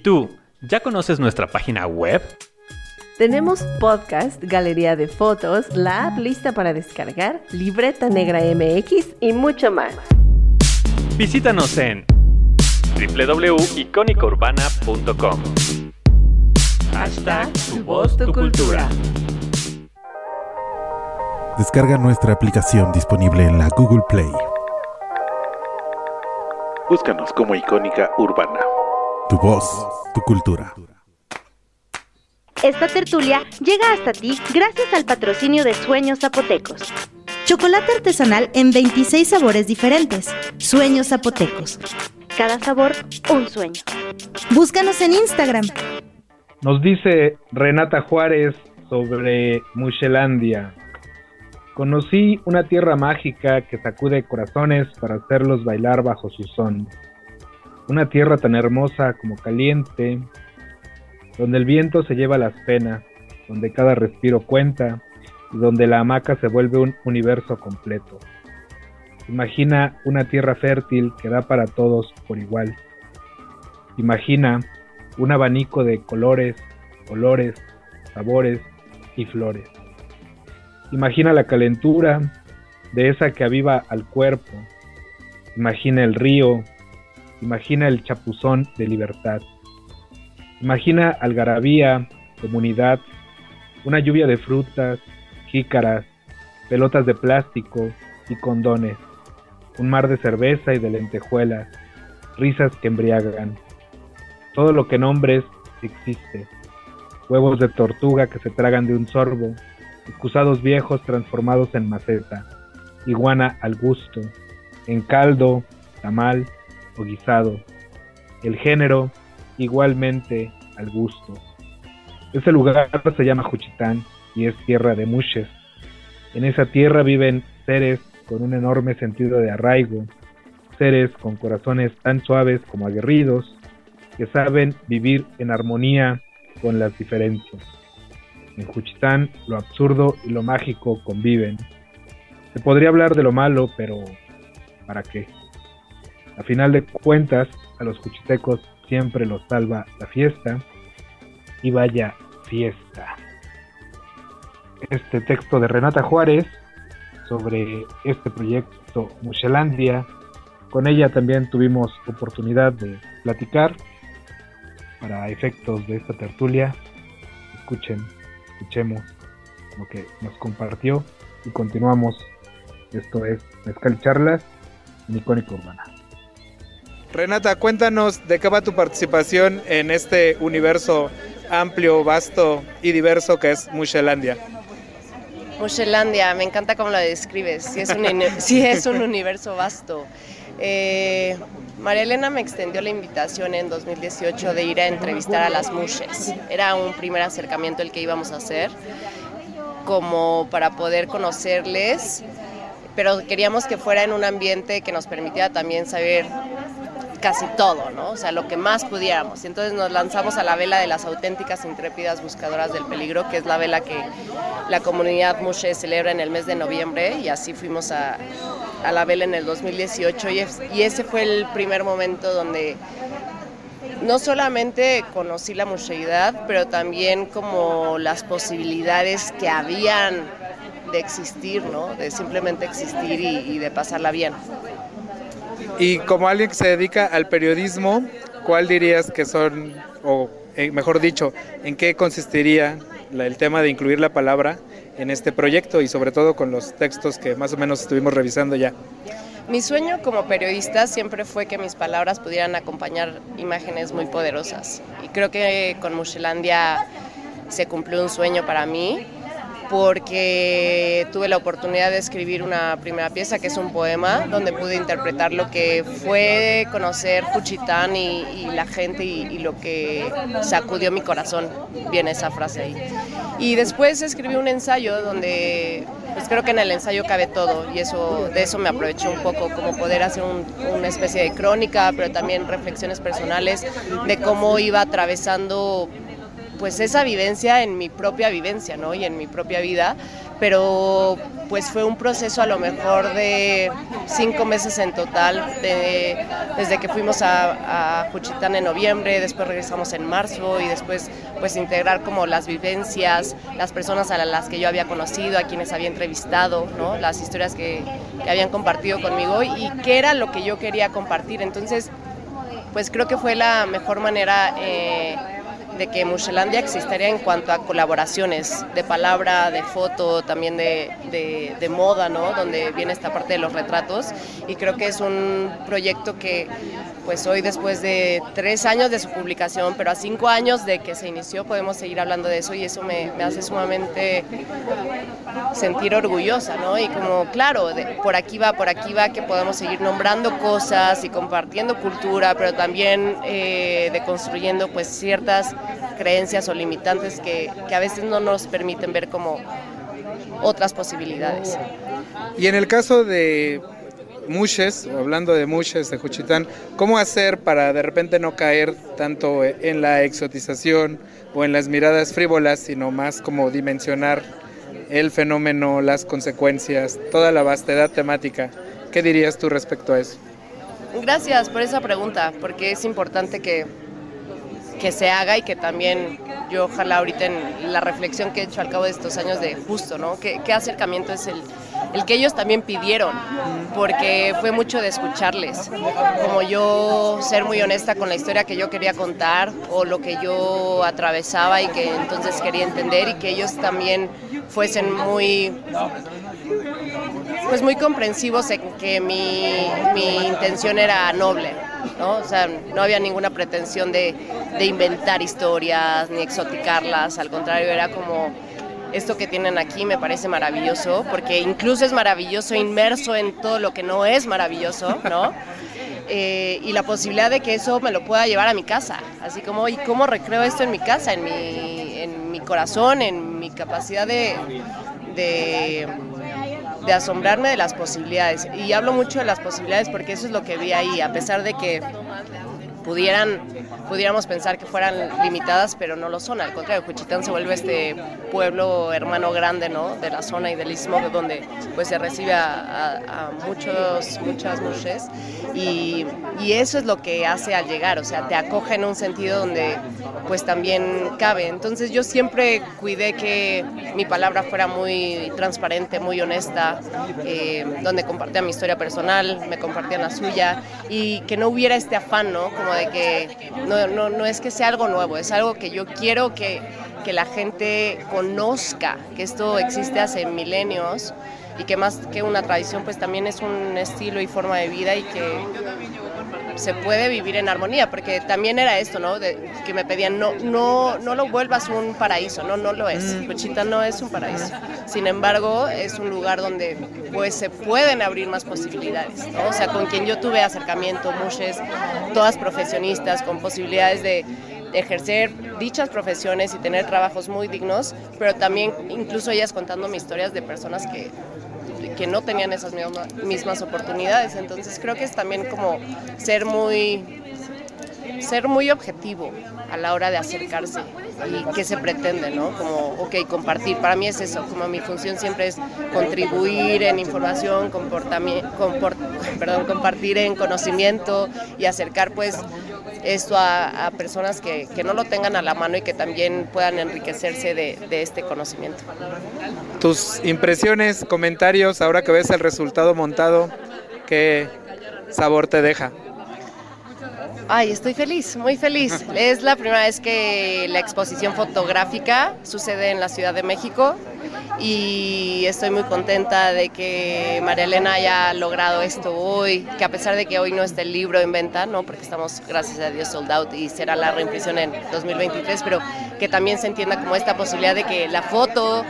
Speaker 11: Tú, ¿ya conoces nuestra página web?
Speaker 12: Tenemos podcast, galería de fotos, la app lista para descargar, libreta negra MX y mucho más.
Speaker 11: Visítanos en www.icónicaurbana.com. Hashtag tu voz, tu cultura.
Speaker 13: Descarga nuestra aplicación disponible en la Google Play. Búscanos como Icónica Urbana. Tu voz, tu cultura.
Speaker 8: Esta tertulia llega hasta ti gracias al patrocinio de Sueños Zapotecos. Chocolate artesanal en 26 sabores diferentes. Sueños Zapotecos. Cada sabor, un sueño. Búscanos en Instagram.
Speaker 10: Nos dice Renata Juárez sobre Muchelandia. Conocí una tierra mágica que sacude corazones para hacerlos bailar bajo su son una tierra tan hermosa como caliente, donde el viento se lleva las penas, donde cada respiro cuenta y donde la hamaca se vuelve un universo completo. Imagina una tierra fértil que da para todos por igual. Imagina un abanico de colores, olores, sabores
Speaker 2: y flores. Imagina la calentura de esa que aviva al cuerpo. Imagina el río. Imagina el chapuzón de libertad. Imagina algarabía, comunidad, una lluvia de frutas, jícaras, pelotas de plástico y condones, un mar de cerveza y de lentejuelas, risas que embriagan. Todo lo que nombres existe. Huevos de tortuga que se tragan de un sorbo, excusados viejos transformados en maceta, iguana al gusto, en caldo, tamal o guisado. El género igualmente al gusto. Ese lugar se llama Juchitán y es tierra de muches. En esa tierra viven seres con un enorme sentido de arraigo, seres con corazones tan suaves como aguerridos, que saben vivir en armonía con las diferencias. En Juchitán lo absurdo y lo mágico conviven. Se podría hablar de lo malo, pero ¿para qué? A final de cuentas, a los juchitecos siempre los salva la fiesta y vaya fiesta. Este texto de Renata Juárez sobre este proyecto Muchelandia, con ella también tuvimos oportunidad de platicar para efectos de esta tertulia. Escuchen, escuchemos lo que nos compartió y continuamos. Esto es Mezcal Charlas en Icónica Urbana.
Speaker 4: Renata, cuéntanos de qué va tu participación en este universo amplio, vasto y diverso que es Muchelandia.
Speaker 14: Muchelandia, me encanta cómo lo describes, sí es un, es un universo vasto. Eh, María Elena me extendió la invitación en 2018 de ir a entrevistar a las mushes. Era un primer acercamiento el que íbamos a hacer, como para poder conocerles, pero queríamos que fuera en un ambiente que nos permitiera también saber casi todo, ¿no? O sea, lo que más pudiéramos. Y entonces nos lanzamos a la vela de las auténticas intrépidas buscadoras del peligro, que es la vela que la comunidad Mushe celebra en el mes de noviembre, y así fuimos a, a la vela en el 2018, y, y ese fue el primer momento donde no solamente conocí la museidad, pero también como las posibilidades que habían de existir, ¿no? De simplemente existir y, y de pasarla bien.
Speaker 4: Y como alguien que se dedica al periodismo, ¿cuál dirías que son, o eh, mejor dicho, en qué consistiría el tema de incluir la palabra en este proyecto y sobre todo con los textos que más o menos estuvimos revisando ya?
Speaker 14: Mi sueño como periodista siempre fue que mis palabras pudieran acompañar imágenes muy poderosas. Y creo que con Muchelandia se cumplió un sueño para mí porque tuve la oportunidad de escribir una primera pieza que es un poema donde pude interpretar lo que fue conocer Juchitán y, la gente y, lo que sacudió mi corazón, viene esa frase ahí. Y después escribí un ensayo donde pues creo que en el ensayo cabe todo y eso de eso me aproveché un poco como poder hacer una especie de crónica, pero también reflexiones personales de cómo iba atravesando pues esa vivencia en mi propia vivencia, ¿no? Y en mi propia vida, pero pues fue un proceso a lo mejor de cinco meses en total, desde que fuimos a, a Juchitán en noviembre, después regresamos en marzo y después pues integrar como las vivencias, las personas a las que yo había conocido, a quienes había entrevistado, ¿no? Las historias que, que habían compartido conmigo y qué era lo que yo quería compartir. Entonces, pues creo que fue la mejor manera eh, de que Muchelandia existiría en cuanto a colaboraciones de palabra, de foto, también de, de, moda, ¿no? Donde viene esta parte de los retratos y creo que es un proyecto que pues hoy después de tres años de su publicación, pero a cinco años de que se inició podemos seguir hablando de eso y eso me, me hace sumamente sentir orgullosa, ¿no? Y como, claro, por aquí va, por aquí va, que podemos seguir nombrando cosas y compartiendo cultura, pero también eh, deconstruyendo pues ciertas creencias o limitantes que, que a veces no nos permiten ver como otras posibilidades.
Speaker 4: Y en el caso de Mushes, hablando de Mushes, de Juchitán, ¿cómo hacer para de repente no caer tanto en la exotización o en las miradas frívolas, sino más como dimensionar el fenómeno, las consecuencias, toda la vastedad temática? ¿Qué dirías tú respecto a eso?
Speaker 14: Gracias por esa pregunta, porque es importante que que se haga y que también yo ojalá ahorita en la reflexión que he hecho al cabo de estos años de justo, ¿no? ¿Qué, qué acercamiento es el, el que ellos también pidieron? Porque fue mucho de escucharles, como yo ser muy honesta con la historia que yo quería contar o lo que yo atravesaba y que entonces quería entender y que ellos también fuesen muy pues muy comprensivos en que mi, mi intención era noble, ¿no? O sea, no había ninguna pretensión de, de inventar historias ni exoticarlas, al contrario, era como esto que tienen aquí me parece maravilloso, porque incluso es maravilloso inmerso en todo lo que no es maravilloso, ¿no? Eh, y la posibilidad de que eso me lo pueda llevar a mi casa, así como, ¿y cómo recreo esto en mi casa, en mi, en mi corazón, en mi capacidad de, de, de asombrarme de las posibilidades? Y hablo mucho de las posibilidades porque eso es lo que vi ahí, a pesar de que pudieran, pudiéramos pensar que fueran limitadas, pero no lo son. Al contrario, Juchitán se vuelve este pueblo hermano grande ¿no? de la zona y del istmo, donde pues, se recibe a, a, a muchos, muchas mujeres. Y, y, eso es lo que hace al llegar, o sea, te acoge en un sentido donde pues también cabe. Entonces yo siempre cuidé que mi palabra fuera muy transparente, muy honesta, eh, donde compartía mi historia personal, me compartían la suya y que no hubiera este afán, ¿no? Como de que no, no, no es que sea algo nuevo, es algo que yo quiero que, que la gente conozca, que esto existe hace milenios y que más que una tradición pues también es un estilo y forma de vida y que se puede vivir en armonía, porque también era esto, ¿no? De, que me pedían, no, no, no lo vuelvas un paraíso, no, no lo es. Cochita no es un paraíso. Sin embargo, es un lugar donde pues se pueden abrir más posibilidades, ¿no? O sea, con quien yo tuve acercamiento, muchas, todas profesionistas, con posibilidades de ejercer dichas profesiones y tener trabajos muy dignos, pero también incluso ellas contando historias de personas que que no tenían esas mismas, oportunidades. Entonces creo que es también como ser muy ser muy objetivo a la hora de acercarse y qué se pretende, ¿no? Como, ok, compartir. Para mí es eso, como mi función siempre es contribuir en información, comport, compartir en conocimiento y acercar pues esto a, personas que, que, no lo tengan a la mano y que también puedan enriquecerse de, de este conocimiento.
Speaker 4: Tus impresiones, comentarios, ahora que ves el resultado montado, ¿qué sabor te deja?
Speaker 14: Ay, estoy feliz, muy feliz. Es la primera vez que la exposición fotográfica sucede en la Ciudad de México y estoy muy contenta de que María Elena haya logrado esto hoy, que a pesar de que hoy no está el libro en venta, ¿no? porque estamos, gracias a Dios, sold out y será la reimpresión en 2023, pero que también se entienda como esta posibilidad de que la foto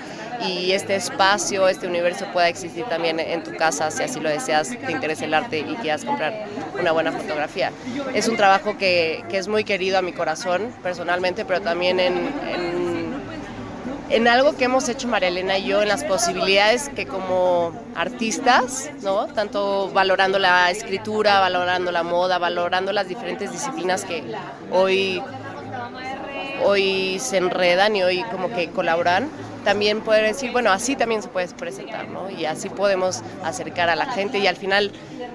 Speaker 14: y este espacio, este universo pueda existir también en tu casa si así lo deseas, te interesa el arte y quieras comprar una buena fotografía. Es un trabajo que, que es muy querido a mi corazón personalmente, pero también en, en, en, algo que hemos hecho María Elena y yo, en las posibilidades que como artistas, ¿no? tanto valorando la escritura, valorando la moda, valorando las diferentes disciplinas que hoy, hoy se enredan y hoy como que colaboran, también poder decir, bueno, así también se puede presentar, ¿no? Y así podemos acercar a la gente y al final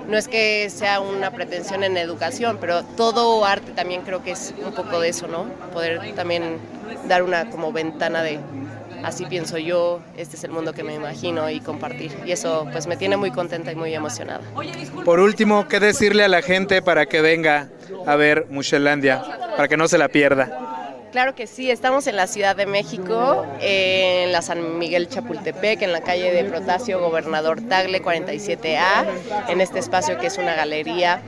Speaker 14: no es que sea una pretensión en educación, pero todo arte también creo que es un poco de eso, ¿no? Poder también dar una como ventana de así pienso yo, este es el mundo que me imagino y compartir. Y eso pues me tiene muy contenta y muy emocionada.
Speaker 4: Por último, ¿qué decirle a la gente para que venga a ver Mushelandia, para que no se la pierda?
Speaker 14: Claro que sí, estamos en la Ciudad de México, en la San Miguel Chapultepec, en la calle de Protasio Gobernador Tagle 47A, en este espacio que es una galería.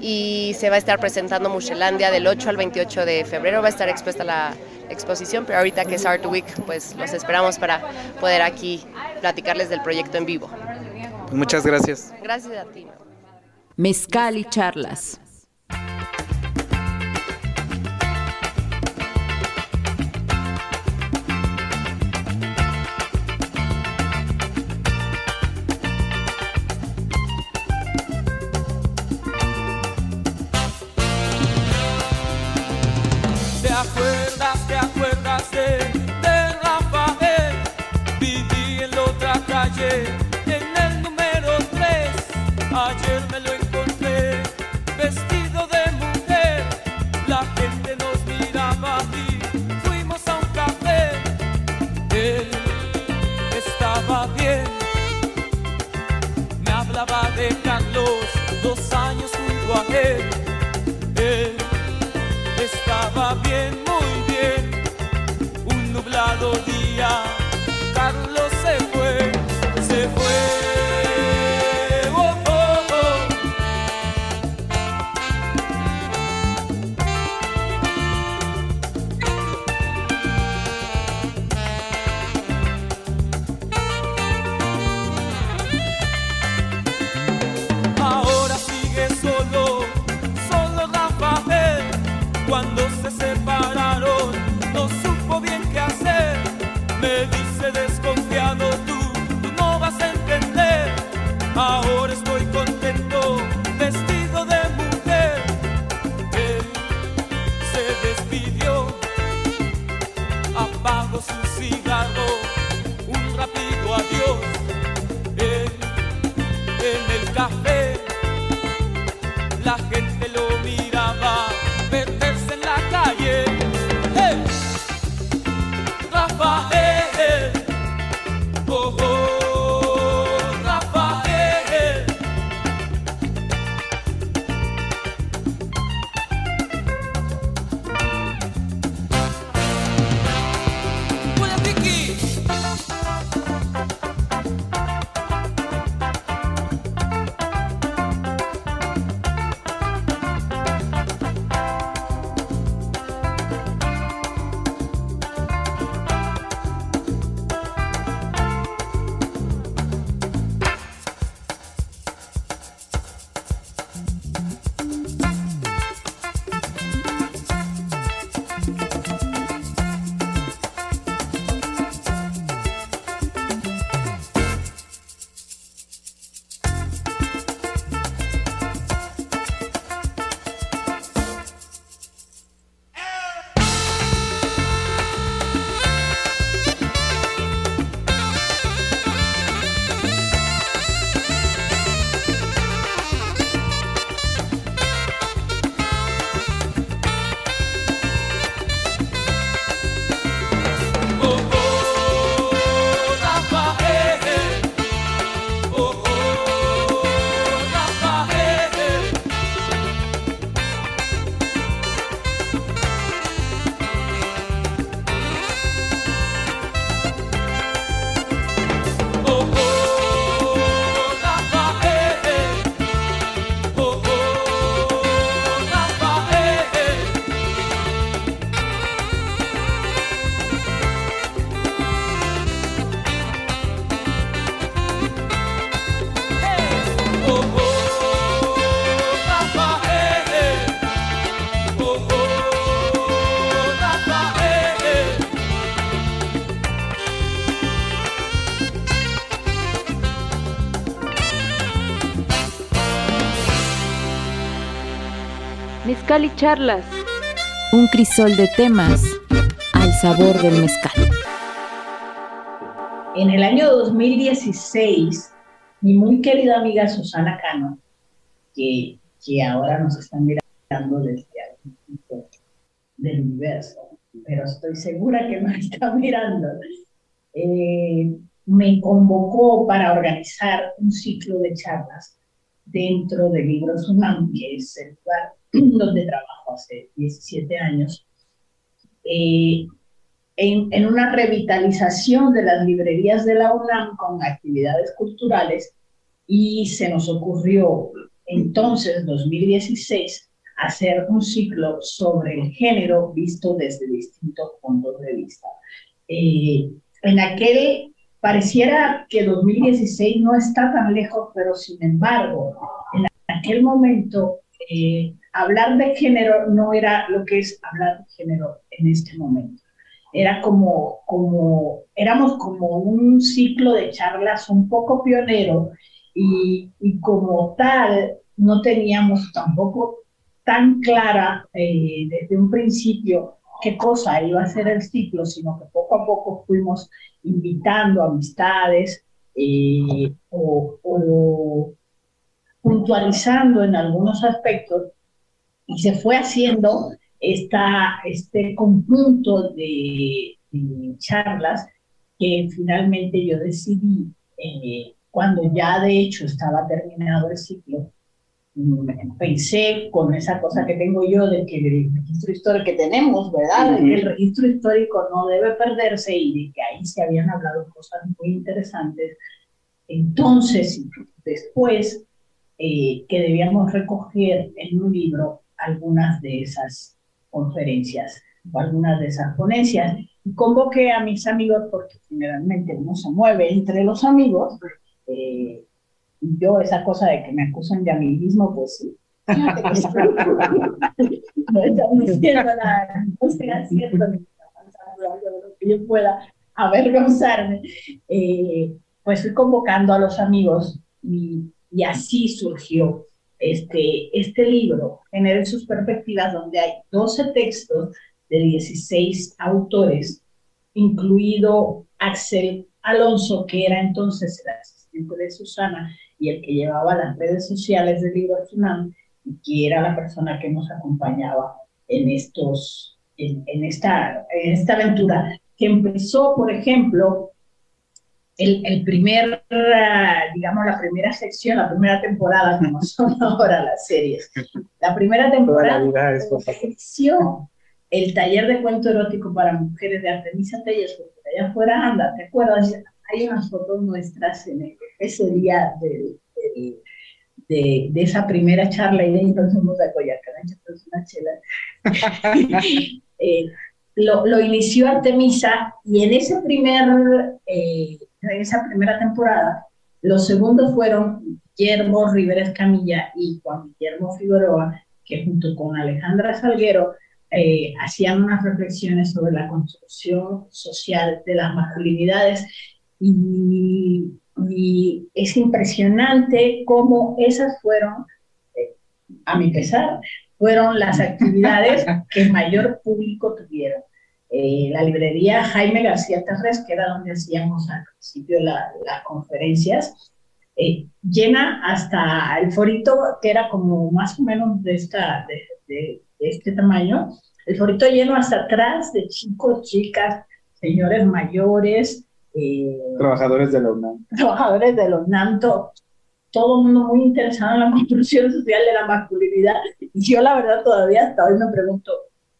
Speaker 14: Y se va a estar presentando Mushelandia del 8 al 28 de febrero, va a estar expuesta la exposición, pero ahorita que es Art Week, pues los esperamos para poder aquí platicarles del proyecto en vivo.
Speaker 4: Muchas gracias.
Speaker 14: Gracias a ti.
Speaker 15: Mezcal y charlas. Él. Él estaba bien, muy bien. Un nublado día, Carlos se fue, se fue.
Speaker 3: Mezcal y charlas.
Speaker 9: Un crisol de temas al sabor del mezcal.
Speaker 16: En el año 2016, mi muy querida amiga Susana Cano, que, que ahora nos está mirando desde algún punto del universo, pero estoy segura que nos está mirando, eh, me convocó para organizar un ciclo de charlas dentro de Libros UNAM, que es el lugar donde trabajo hace 17 años, eh, en, en, una revitalización de las librerías de la UNAM con actividades culturales y se nos ocurrió entonces, 2016, hacer un ciclo sobre el género visto desde distintos puntos de vista. Eh, en aquel pareciera que 2016 no está tan lejos, pero sin embargo, en aquel momento eh, hablar de género no era lo que es hablar de género en este momento. Era como, como, éramos como un ciclo de charlas un poco pionero y, y como tal no teníamos tampoco tan clara eh, desde un principio qué cosa iba a ser el ciclo, sino que poco a poco fuimos invitando amistades eh, o, puntualizando en algunos aspectos y se fue haciendo esta, este conjunto de, charlas que finalmente yo decidí eh, cuando ya de hecho estaba terminado el ciclo, pensé con esa cosa que tengo yo de que el registro histórico que tenemos, ¿verdad? el registro histórico no debe perderse y de que ahí se habían hablado cosas muy interesantes. Entonces, después, eh, que debíamos recoger en un libro algunas de esas conferencias o algunas de esas ponencias. Y convoqué a mis amigos, porque generalmente uno se mueve entre los amigos, eh, yo esa cosa de que me acusan de amiguismo, pues sí. no están diciendo nada, no sea cierto ni está pasando algo de lo que yo pueda avergonzarme. Eh, pues fui convocando a los amigos y, y así surgió este, este libro, Genere sus perspectivas, donde hay 12 textos de 16 autores, incluido Axel Alonso, que era entonces el asistente de Susana y el que llevaba las redes sociales del libro final, y que era la persona que nos acompañaba en, estos, en, esta, en esta aventura, que empezó, por ejemplo, el, el, primer, digamos, la primera sección, la primera temporada, como son ahora las series. La primera temporada inició el taller de cuento erótico para mujeres de Artemisa Telles, porque allá afuera anda, ¿te acuerdas? Hay unas fotos nuestras en ese día de, de, de, esa primera charla y de entonces nos de Coyacán, una chela. eh, lo, lo, inició Artemisa y en ese primer, eh, en esa primera temporada, los segundos fueron Guillermo Rivera Camilla y Juan Guillermo Figueroa, que junto con Alejandra Salguero eh, hacían unas reflexiones sobre la construcción social de las masculinidades y, y es impresionante cómo esas fueron, eh, a mi pesar, fueron las actividades que mayor público tuvieron. Eh, la librería Jaime García Terres, que era donde hacíamos al principio las conferencias, llena hasta el forito, que era como más o menos de, esta, de, este tamaño, el forito lleno hasta atrás de chicos, chicas, señores mayores.
Speaker 2: Eh, trabajadores de la UNAM.
Speaker 16: Trabajadores de la UNAM, todo, todo el mundo muy interesado en la construcción social de la masculinidad. Y yo la verdad todavía hasta hoy me pregunto,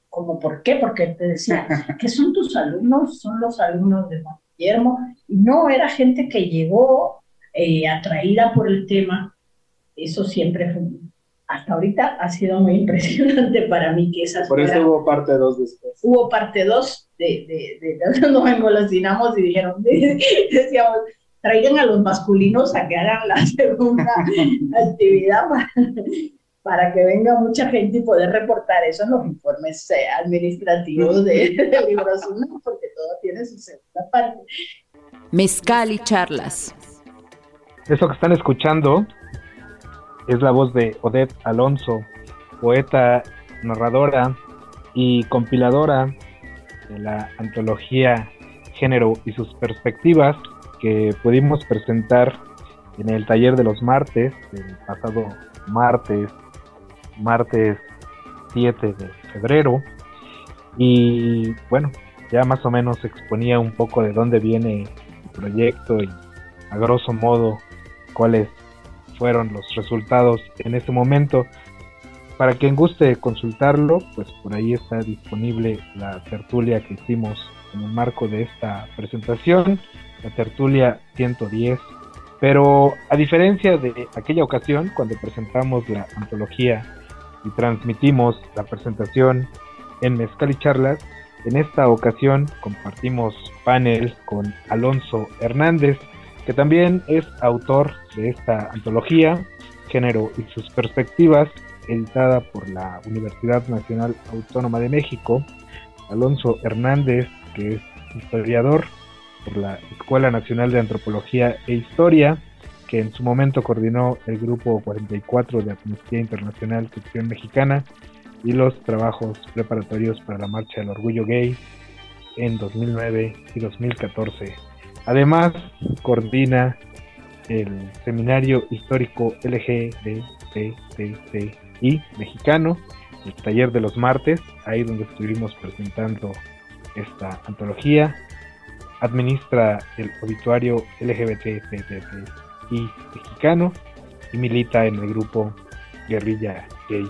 Speaker 16: ¿cómo por qué? Porque te decía, ¿qué son tus alumnos? Son los alumnos de Juan Guillermo. Y no, era gente que llegó eh, atraída por el tema. Eso siempre fue hasta ahorita ha sido muy impresionante para mí que esas
Speaker 2: Por eso hubo parte 2 después.
Speaker 16: Hubo parte 2 de, de, de, de nos engolosinamos y dijeron, decíamos, traigan a los masculinos a que hagan la segunda actividad para, para, que venga mucha gente y poder reportar eso en los informes eh, administrativos de, de Libros porque todo tiene su segunda parte.
Speaker 9: Mezcal y charlas.
Speaker 2: Eso que están escuchando es la voz de Odette Alonso, poeta, narradora y compiladora de la antología Género y sus perspectivas que pudimos presentar en el taller de los martes, el pasado martes, martes 7 de febrero. Y bueno, ya más o menos exponía un poco de dónde viene el proyecto y a grosso modo cuáles fueron los resultados en este momento. Para quien guste consultarlo, pues por ahí está disponible la tertulia que hicimos en el marco de esta presentación, la tertulia 110. Pero a diferencia de aquella ocasión, cuando presentamos la antología y transmitimos la presentación en Mezcal y Charlas, en esta ocasión compartimos panel con Alonso Hernández, que también es autor de esta antología, Género y sus perspectivas, editada por la Universidad Nacional Autónoma de México, Alonso Hernández, que es historiador por la Escuela Nacional de Antropología e Historia, que en su momento coordinó el Grupo 44 de Amnistía Internacional Sección Mexicana y los trabajos preparatorios para la Marcha del Orgullo Gay en 2009 y 2014 Además, coordina el Seminario Histórico LGBTCI mexicano, el taller de los martes, ahí donde estuvimos presentando esta antología. Administra el obituario LGBT y mexicano y milita en el grupo Guerrilla Gay.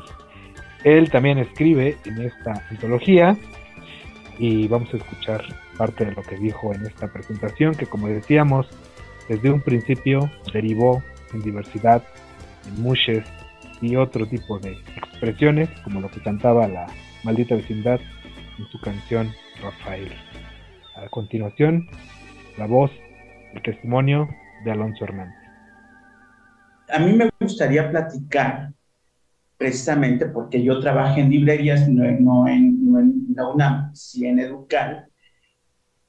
Speaker 2: Él también escribe en esta antología y vamos a escuchar parte de lo que dijo en esta presentación que como decíamos desde un principio derivó en diversidad, en mushes y otro tipo de expresiones como lo que cantaba la maldita vecindad en su canción Rafael. A continuación, la voz, el testimonio de Alonso Hernández.
Speaker 17: A mí me gustaría platicar precisamente porque yo trabajo en librerías, no, no en la UNAM, sí en Educal,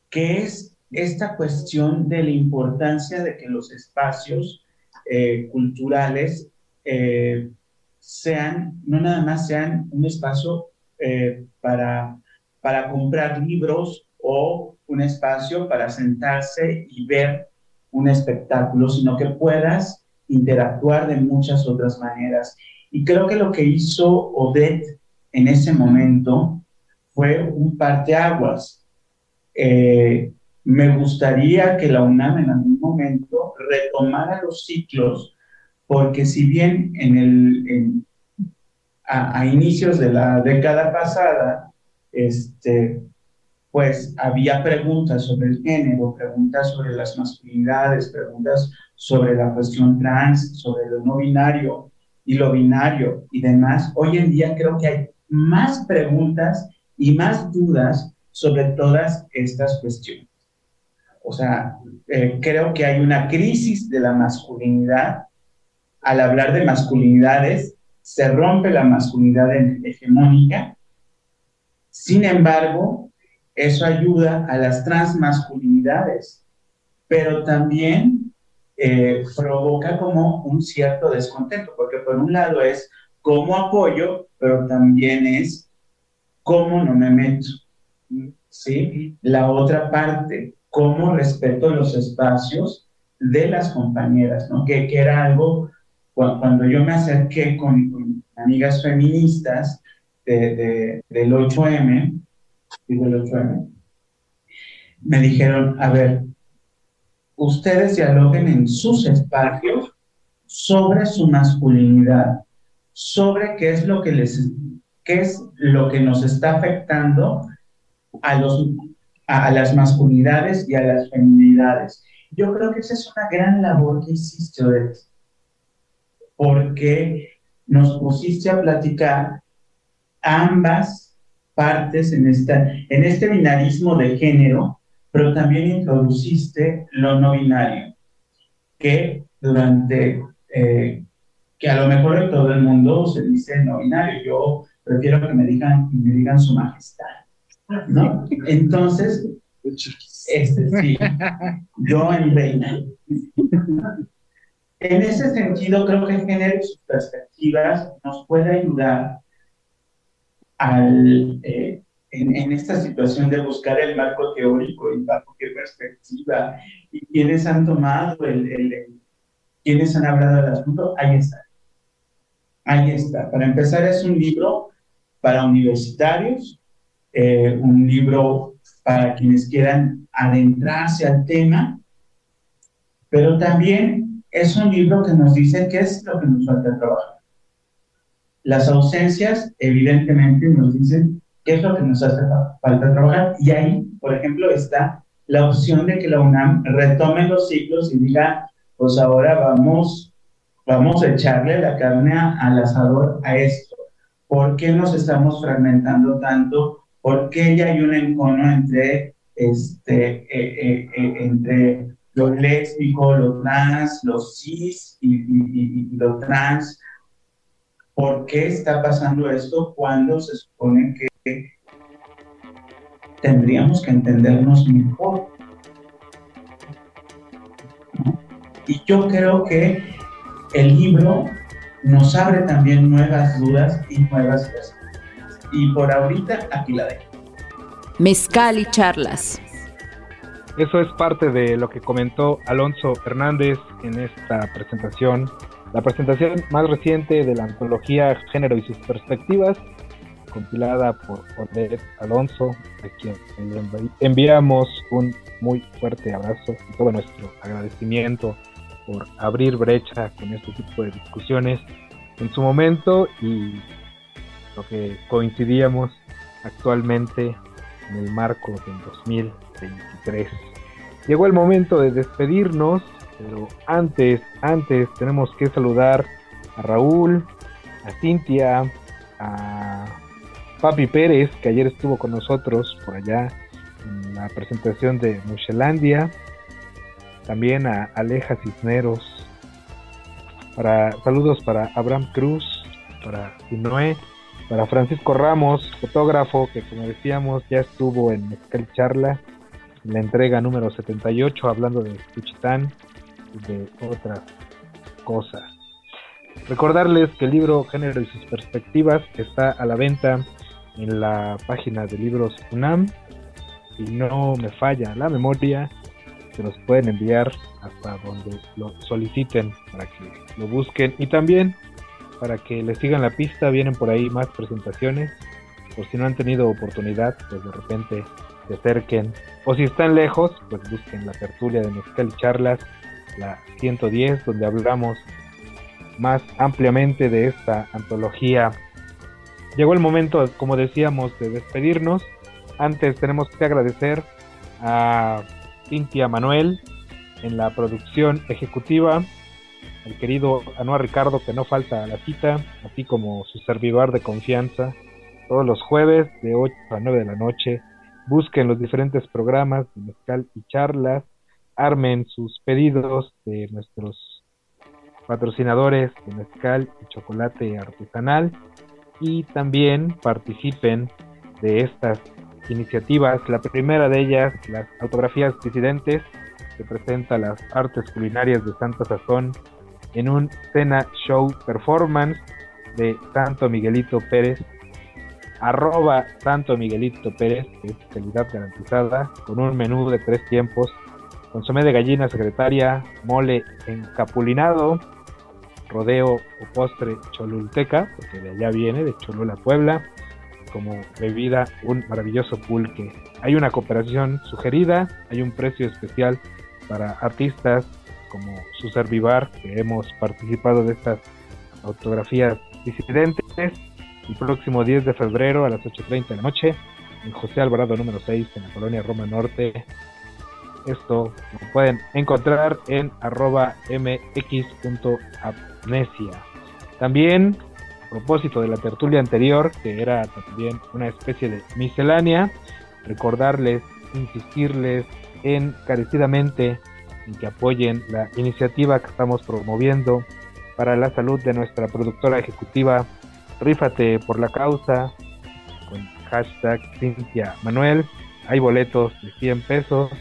Speaker 17: que es esta cuestión de la importancia de que los espacios eh, culturales eh, sean, no nada más sean un espacio eh, para, para comprar libros o un espacio para sentarse y ver un espectáculo, sino que puedas interactuar de muchas otras maneras. Y creo que lo que hizo Odette en ese momento fue un parteaguas. Eh, me gustaría que la UNAM en algún momento retomara los ciclos, porque si bien en el, a, inicios de la década pasada, este, pues había preguntas sobre el género, preguntas sobre las masculinidades, preguntas sobre la cuestión trans, sobre lo no binario y lo binario y demás. Hoy en día creo que hay más preguntas y más dudas sobre todas estas cuestiones. O sea, eh, creo que hay una crisis de la masculinidad. Al hablar de masculinidades, se rompe la masculinidad hegemónica. Sin embargo, eso ayuda a las transmasculinidades, pero también eh, provoca como un cierto descontento, porque por un lado es cómo apoyo, pero también es cómo no me meto. ¿sí? La otra parte, cómo respeto los espacios de las compañeras, ¿no? Que, que era algo, cuando, yo me acerqué con, amigas feministas de, del 8M, del 8M, me dijeron, a ver, ustedes dialoguen en sus espacios sobre su masculinidad, sobre qué es lo que les, qué es lo que nos está afectando a, los, a, las masculinidades y a las feminidades. Yo creo que esa es una gran labor que hiciste, porque nos pusiste a platicar ambas partes en, esta, en este binarismo de género, pero también introduciste lo no binario, que durante, eh, que a lo mejor en todo el mundo se dice no binario, yo prefiero que me digan, me digan su majestad. ¿no? Entonces, este sí, yo en reina. En ese sentido, creo que género sus perspectivas nos puede ayudar al, eh, en, esta situación de buscar el marco teórico y bajo qué perspectiva y quiénes han tomado el, el, quiénes han hablado del asunto, ahí está. Ahí está. Para empezar, es un libro para universitarios eh, un libro para quienes quieran adentrarse al tema, pero también es un libro que nos dice qué es lo que nos falta trabajar. Las ausencias, evidentemente, nos dicen qué es lo que nos hace falta trabajar. Y ahí, por ejemplo, está la opción de que la UNAM retome los ciclos y diga, pues ahora vamos, vamos a echarle la carne al asador a esto. ¿Por qué nos estamos fragmentando tanto? porque ya hay un encono entre, este, eh, eh, eh, entre lo lésbico, lo trans, los cis y, y, lo trans. ¿Por qué está pasando esto cuando se supone que tendríamos que entendernos mejor? Y yo creo que el libro nos abre también nuevas dudas y nuevas cosas y por ahorita aquí la dejo.
Speaker 9: Mezcal y charlas.
Speaker 2: Eso es parte de lo que comentó Alonso Hernández en esta presentación, la presentación más reciente de la antología Género y sus perspectivas, compilada por Odette Alonso, a quien enviamos un muy fuerte abrazo y todo nuestro agradecimiento por abrir brecha con este tipo de discusiones en su momento y lo que coincidíamos actualmente en el marco del 2023. Llegó el momento de despedirnos, pero antes, antes tenemos que saludar a Raúl, a Cintia, a Papi Pérez, que ayer estuvo con nosotros por allá en la presentación de Muchelandia, también a Aleja Cisneros, para saludos para Abraham Cruz, para Noé, para Francisco Ramos, fotógrafo que como decíamos ya estuvo en Mezcal Charla, en la entrega número 78 hablando de Cuchitán y de otras cosas. Recordarles que el libro Género y sus perspectivas está a la venta en la página de libros UNAM y no me falla la memoria, se los pueden enviar hasta donde lo soliciten para que lo busquen y también para que les sigan la pista, vienen por ahí más presentaciones, por si no han tenido oportunidad, pues de repente se acerquen, o si están lejos, pues busquen la tertulia de Mezcal Charlas, la 110, donde hablamos más ampliamente de esta antología. Llegó el momento, como decíamos, de despedirnos. Antes tenemos que agradecer a Cintia Manuel en la producción ejecutiva, el querido Anuar Ricardo que no falta a la cita, así como su servidor de confianza, todos los jueves de 8 a 9 de la noche. Busquen los diferentes programas de mezcal y charlas, armen sus pedidos de nuestros patrocinadores de mezcal y chocolate artesanal y también participen de estas iniciativas. La primera de ellas, las autografías disidentes, que presenta las artes culinarias de Santa Sazón en un cena show performance de Santo Miguelito Pérez, arroba Santo Miguelito Pérez, que es calidad garantizada, con un menú de tres tiempos, consomé de gallina secretaria, mole encapulinado, rodeo o postre cholulteca, porque de allá viene, de Cholula, Puebla, como bebida un maravilloso pulque. Hay una cooperación sugerida, hay un precio especial para artistas como su Vivar, que hemos participado de estas autografías disidentes. El próximo 10 de febrero a las 8.30 de la noche, en José Alvarado número 6, en la colonia Roma Norte, esto lo pueden encontrar en arroba mx.amnesia. También, propósito de la tertulia anterior, que era también una especie de miscelánea, recordarles, insistirles encarecidamente en que apoyen la iniciativa que estamos promoviendo para la salud de nuestra productora ejecutiva Rífate por la causa con hashtag Cintia Manuel. Hay boletos de 100 pesos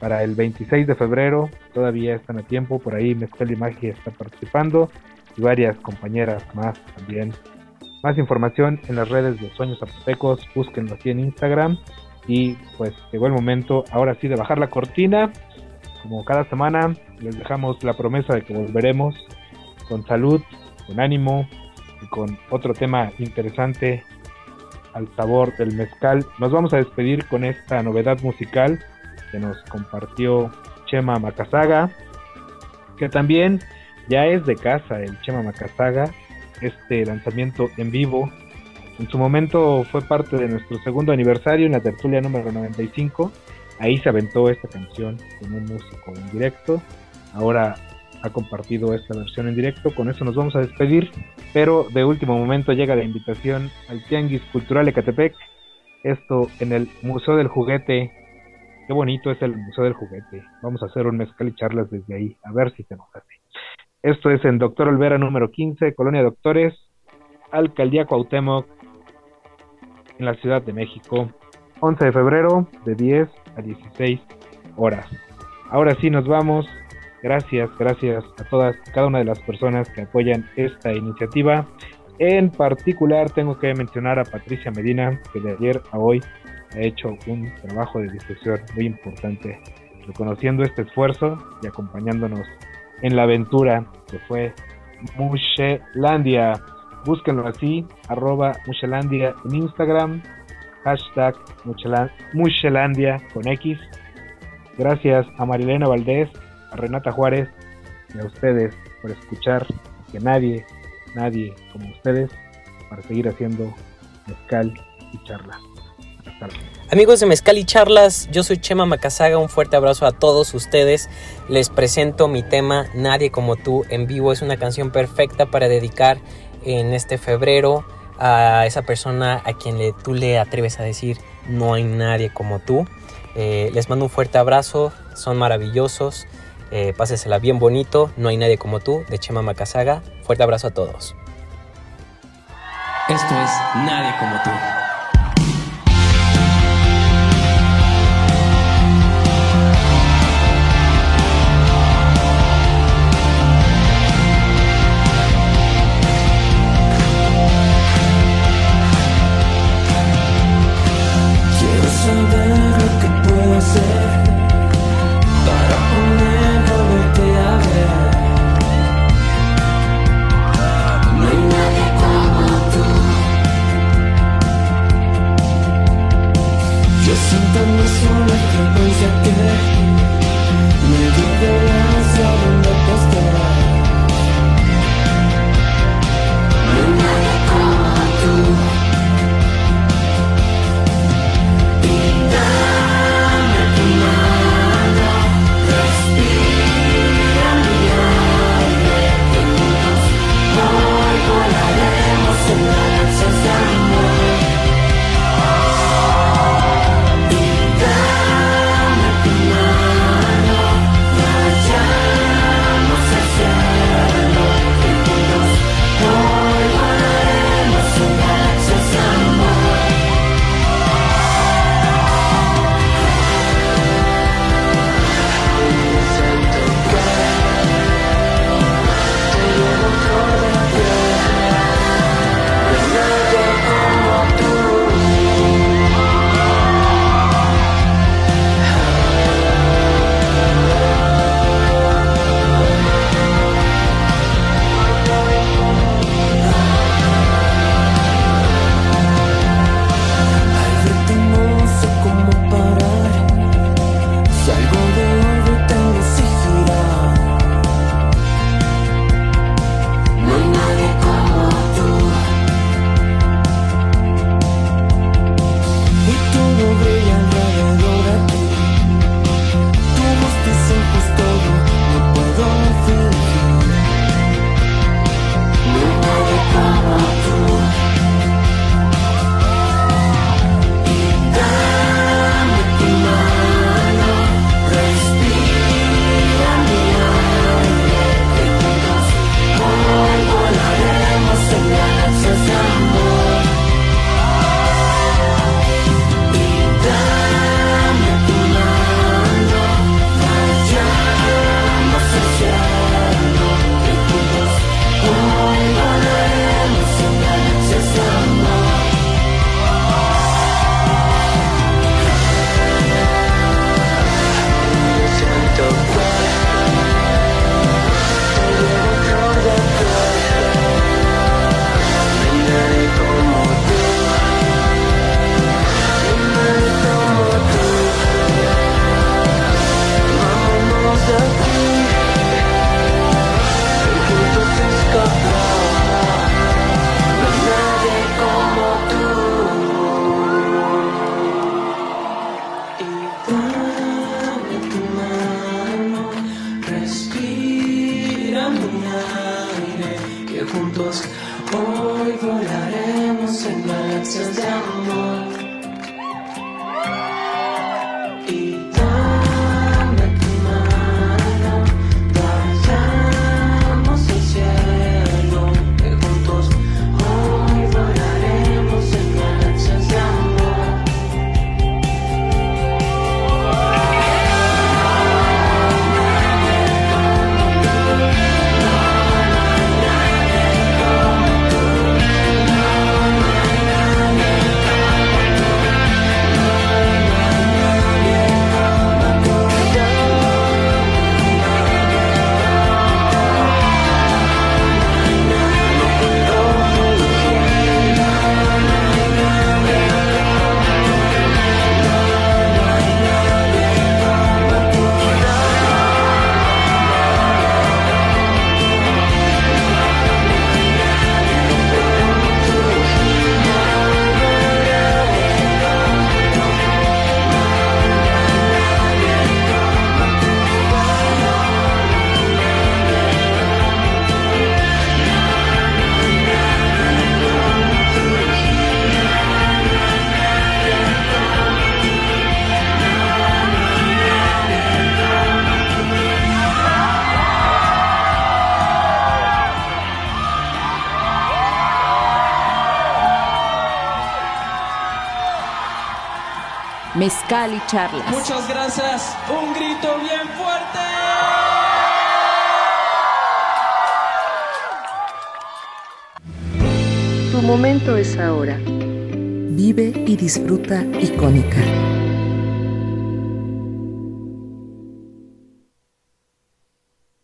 Speaker 2: para el 26 de febrero. Todavía están a tiempo. Por ahí Mezcal y Magia está participando y varias compañeras más también. Más información en las redes de Sueños Zapotecos. Búsquenlo aquí en Instagram. Y pues llegó el momento ahora sí de bajar la cortina. Como cada semana les dejamos la promesa de que volveremos con salud, con ánimo y con otro tema interesante al sabor del mezcal. Nos vamos a despedir con esta novedad musical que nos compartió Chema Macasaga, que también ya es de casa el Chema Macasaga, este lanzamiento en vivo. En su momento fue parte de nuestro segundo aniversario en la tertulia número 95. Ahí se aventó esta canción con un músico en directo. Ahora ha compartido esta versión en directo. Con eso nos vamos a despedir. Pero de último momento llega la invitación al Tianguis Cultural Ecatepec. Esto en el Museo del Juguete Qué bonito es el Museo del Juguete. Vamos a hacer un mezcal y charlas desde ahí, a ver si se nos hace. Esto es en Doctor Olvera número 15, Colonia Doctores, Alcaldía Cuauhtémoc, en la Ciudad de México. 11 de febrero, de 10 a 16 horas. Ahora sí nos vamos. Gracias, gracias a todas, cada una de las personas que apoyan esta iniciativa. En particular tengo que mencionar a Patricia Medina, que de ayer a hoy ha hecho un trabajo de difusión muy importante, reconociendo este esfuerzo y acompañándonos en la aventura que fue Muchelandia. Búsquenlo así, arroba Muchelandia en Instagram, hashtag Muchelandia con X. Gracias a Marilena Valdés, a Renata Juárez y a ustedes por escuchar que nadie, nadie como ustedes para seguir haciendo mezcal y charlas. Hasta luego.
Speaker 18: Amigos de Mezcal y Charlas, yo soy Chema Macazaga, un fuerte abrazo a todos ustedes. Les presento mi tema Nadie como tú en vivo. Es una canción perfecta para dedicar en este febrero a esa persona a quien tú le atreves a decir no hay nadie como tú. Eh, les mando un fuerte abrazo, son maravillosos. Eh, pásesela bien bonito, no hay nadie como tú, de Chema Macazaga. Fuerte abrazo a todos.
Speaker 19: Esto es Nadie como tú.
Speaker 9: Mezcal y charlas.
Speaker 15: Muchas gracias. Un grito bien fuerte.
Speaker 20: Tu momento es ahora.
Speaker 21: Vive y disfruta icónica.